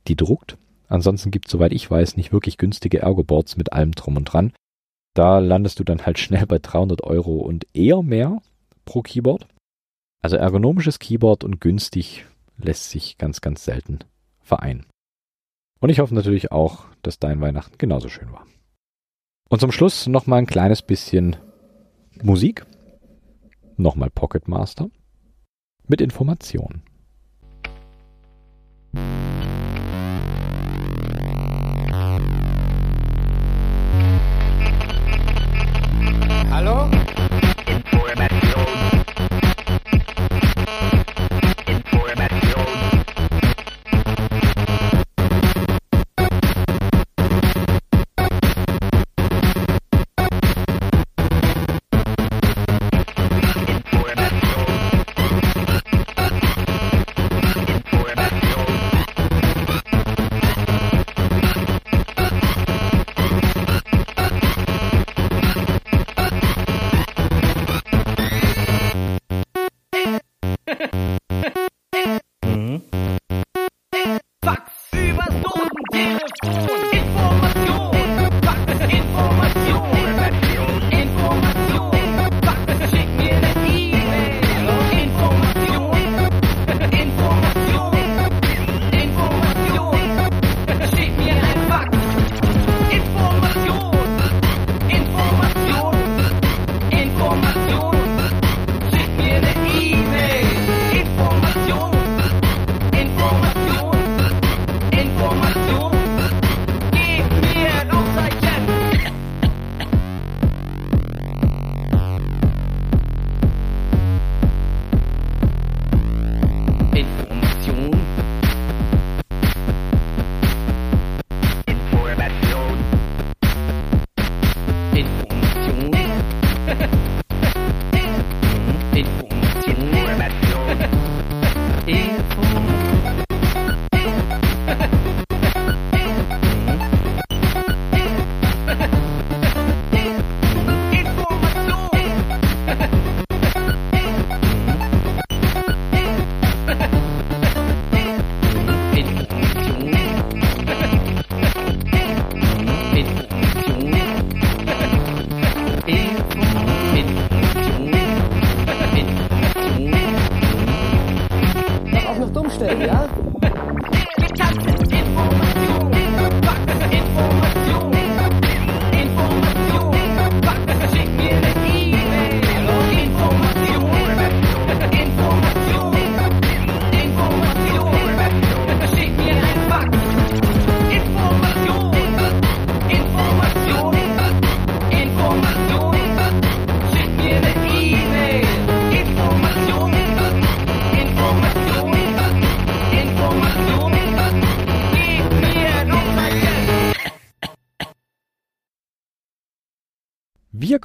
die druckt. Ansonsten gibt es, soweit ich weiß, nicht wirklich günstige Ergoboards mit allem drum und dran. Da landest du dann halt schnell bei 300 Euro und eher mehr pro Keyboard. Also ergonomisches Keyboard und günstig lässt sich ganz, ganz selten vereinen. Und ich hoffe natürlich auch, dass dein Weihnachten genauso schön war. Und zum Schluss nochmal ein kleines bisschen Musik. Nochmal Pocket Master. Mit Informationen. Hallo?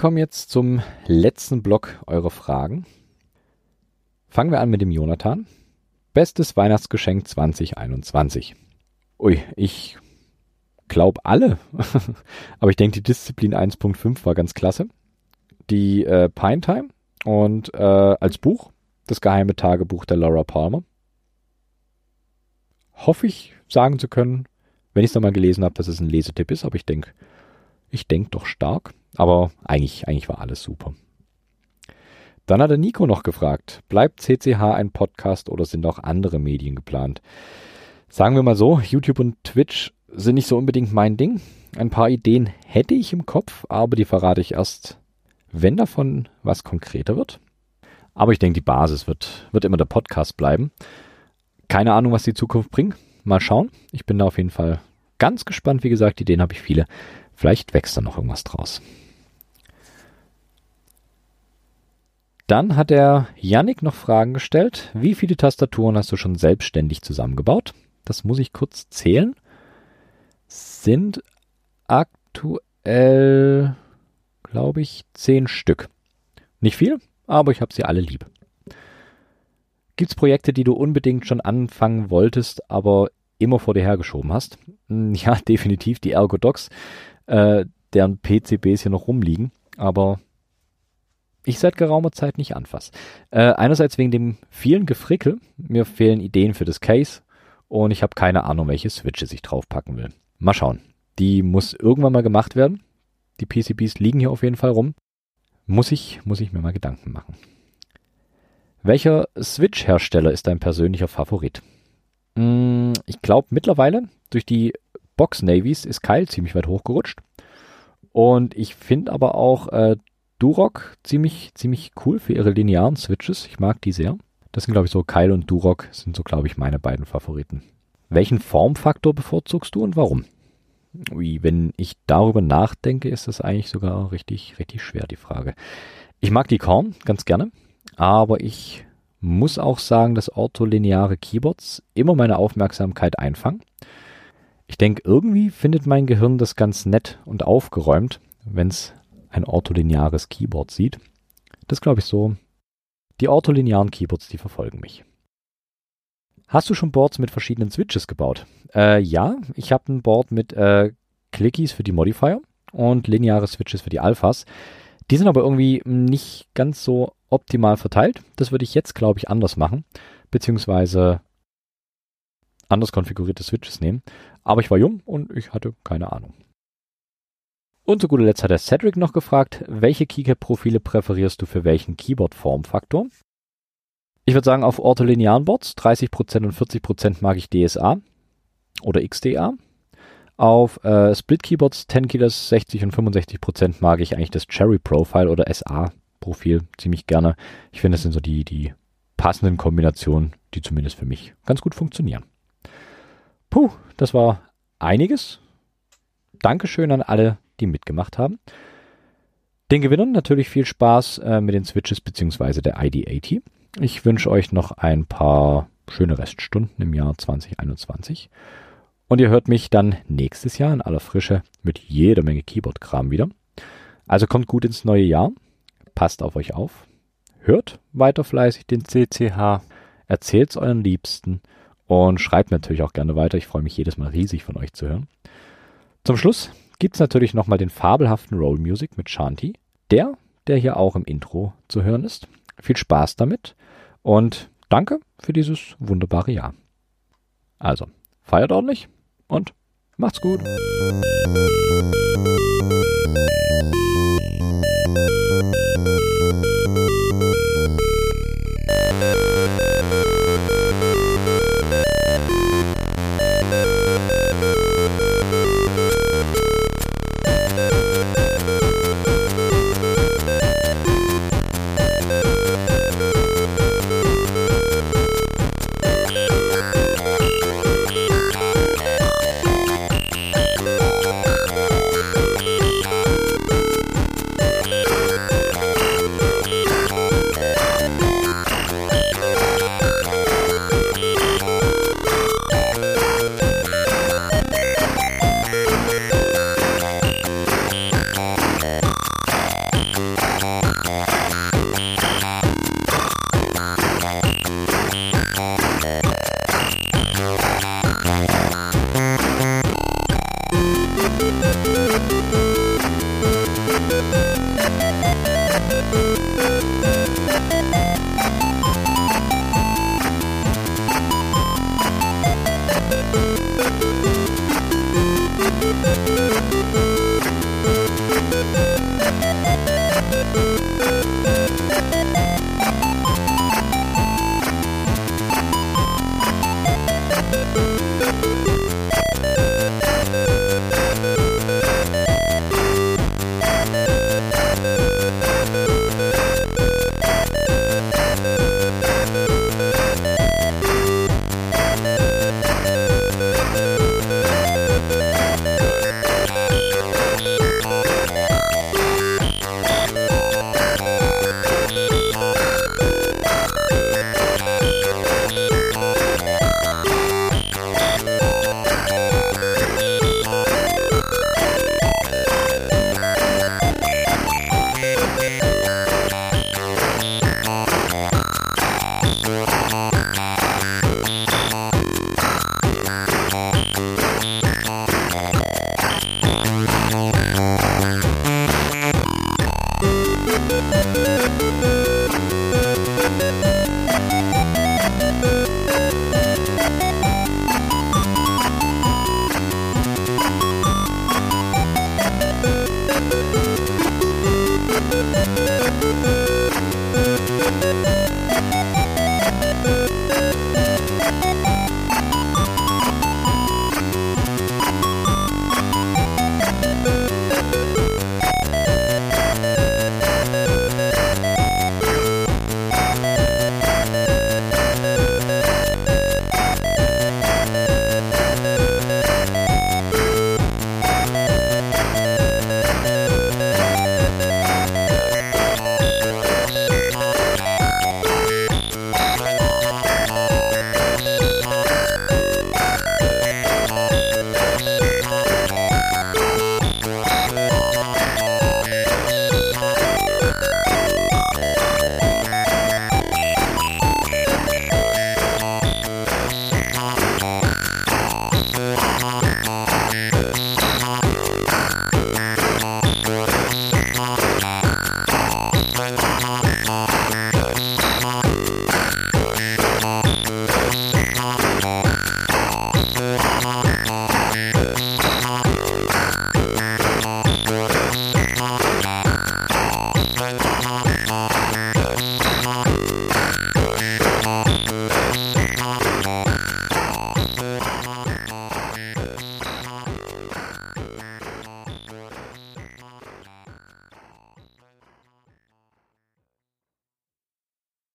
Kommen jetzt zum letzten Block eurer Fragen. Fangen wir an mit dem Jonathan. Bestes Weihnachtsgeschenk 2021. Ui, ich glaube alle. Aber ich denke, die Disziplin 1.5 war ganz klasse. Die äh, Pine Time und äh, als Buch das geheime Tagebuch der Laura Palmer. Hoffe ich sagen zu können, wenn ich es nochmal gelesen habe, dass es ein Lesetipp ist, aber ich denke, ich denke doch stark. Aber eigentlich, eigentlich war alles super. Dann hat der Nico noch gefragt, bleibt CCH ein Podcast oder sind auch andere Medien geplant? Sagen wir mal so, YouTube und Twitch sind nicht so unbedingt mein Ding. Ein paar Ideen hätte ich im Kopf, aber die verrate ich erst, wenn davon was konkreter wird. Aber ich denke, die Basis wird, wird immer der Podcast bleiben. Keine Ahnung, was die Zukunft bringt. Mal schauen. Ich bin da auf jeden Fall ganz gespannt. Wie gesagt, Ideen habe ich viele. Vielleicht wächst da noch irgendwas draus. Dann hat der Yannick noch Fragen gestellt. Wie viele Tastaturen hast du schon selbstständig zusammengebaut? Das muss ich kurz zählen. Sind aktuell, glaube ich, zehn Stück. Nicht viel, aber ich habe sie alle lieb. Gibt es Projekte, die du unbedingt schon anfangen wolltest, aber immer vor dir hergeschoben hast? Hm, ja, definitiv die Ergodocs, äh, deren PCBs hier noch rumliegen, aber ich seit geraumer Zeit nicht anfasse. Äh, einerseits wegen dem vielen Gefrickel, mir fehlen Ideen für das Case und ich habe keine Ahnung, welche Switches ich draufpacken will. Mal schauen. Die muss irgendwann mal gemacht werden. Die PCBs liegen hier auf jeden Fall rum. Muss ich, muss ich mir mal Gedanken machen. Welcher Switch-Hersteller ist dein persönlicher Favorit? Hm, ich glaube mittlerweile durch die Box Navies ist Kyle ziemlich weit hochgerutscht. Und ich finde aber auch äh, Durock ziemlich, ziemlich cool für ihre linearen Switches. Ich mag die sehr. Das sind, glaube ich, so Kyle und Durock sind so, glaube ich, meine beiden Favoriten. Welchen Formfaktor bevorzugst du und warum? Ui, wenn ich darüber nachdenke, ist das eigentlich sogar richtig, richtig schwer, die Frage. Ich mag die Korn ganz gerne, aber ich muss auch sagen, dass ortholineare Keyboards immer meine Aufmerksamkeit einfangen. Ich denke, irgendwie findet mein Gehirn das ganz nett und aufgeräumt, wenn es ein ortholineares Keyboard sieht. Das glaube ich so. Die ortholinearen Keyboards, die verfolgen mich. Hast du schon Boards mit verschiedenen Switches gebaut? Äh, ja, ich habe ein Board mit äh, Clickies für die Modifier und lineare Switches für die Alphas. Die sind aber irgendwie nicht ganz so optimal verteilt. Das würde ich jetzt, glaube ich, anders machen, beziehungsweise anders konfigurierte Switches nehmen. Aber ich war jung und ich hatte keine Ahnung. Und zu guter Letzt hat der Cedric noch gefragt, welche Keycap-Profile präferierst du für welchen Keyboard-Formfaktor? Ich würde sagen, auf ortholinearen Boards 30% und 40% mag ich DSA oder XDA. Auf äh, Split-Keyboards 10 Keyless 60 und 65% mag ich eigentlich das Cherry Profile oder SA-Profil ziemlich gerne. Ich finde, das sind so die, die passenden Kombinationen, die zumindest für mich ganz gut funktionieren. Puh, das war einiges. Dankeschön an alle, die mitgemacht haben. Den Gewinnern natürlich viel Spaß äh, mit den Switches bzw. der ID80. Ich wünsche euch noch ein paar schöne Reststunden im Jahr 2021. Und ihr hört mich dann nächstes Jahr in aller Frische mit jeder Menge Keyboard-Kram wieder. Also kommt gut ins neue Jahr. Passt auf euch auf. Hört weiter fleißig den CCH. Erzählt's euren Liebsten. Und schreibt natürlich auch gerne weiter. Ich freue mich jedes Mal riesig von euch zu hören. Zum Schluss gibt es natürlich nochmal den fabelhaften Roll Music mit Shanti. Der, der hier auch im Intro zu hören ist. Viel Spaß damit und danke für dieses wunderbare Jahr. Also, feiert ordentlich und macht's gut.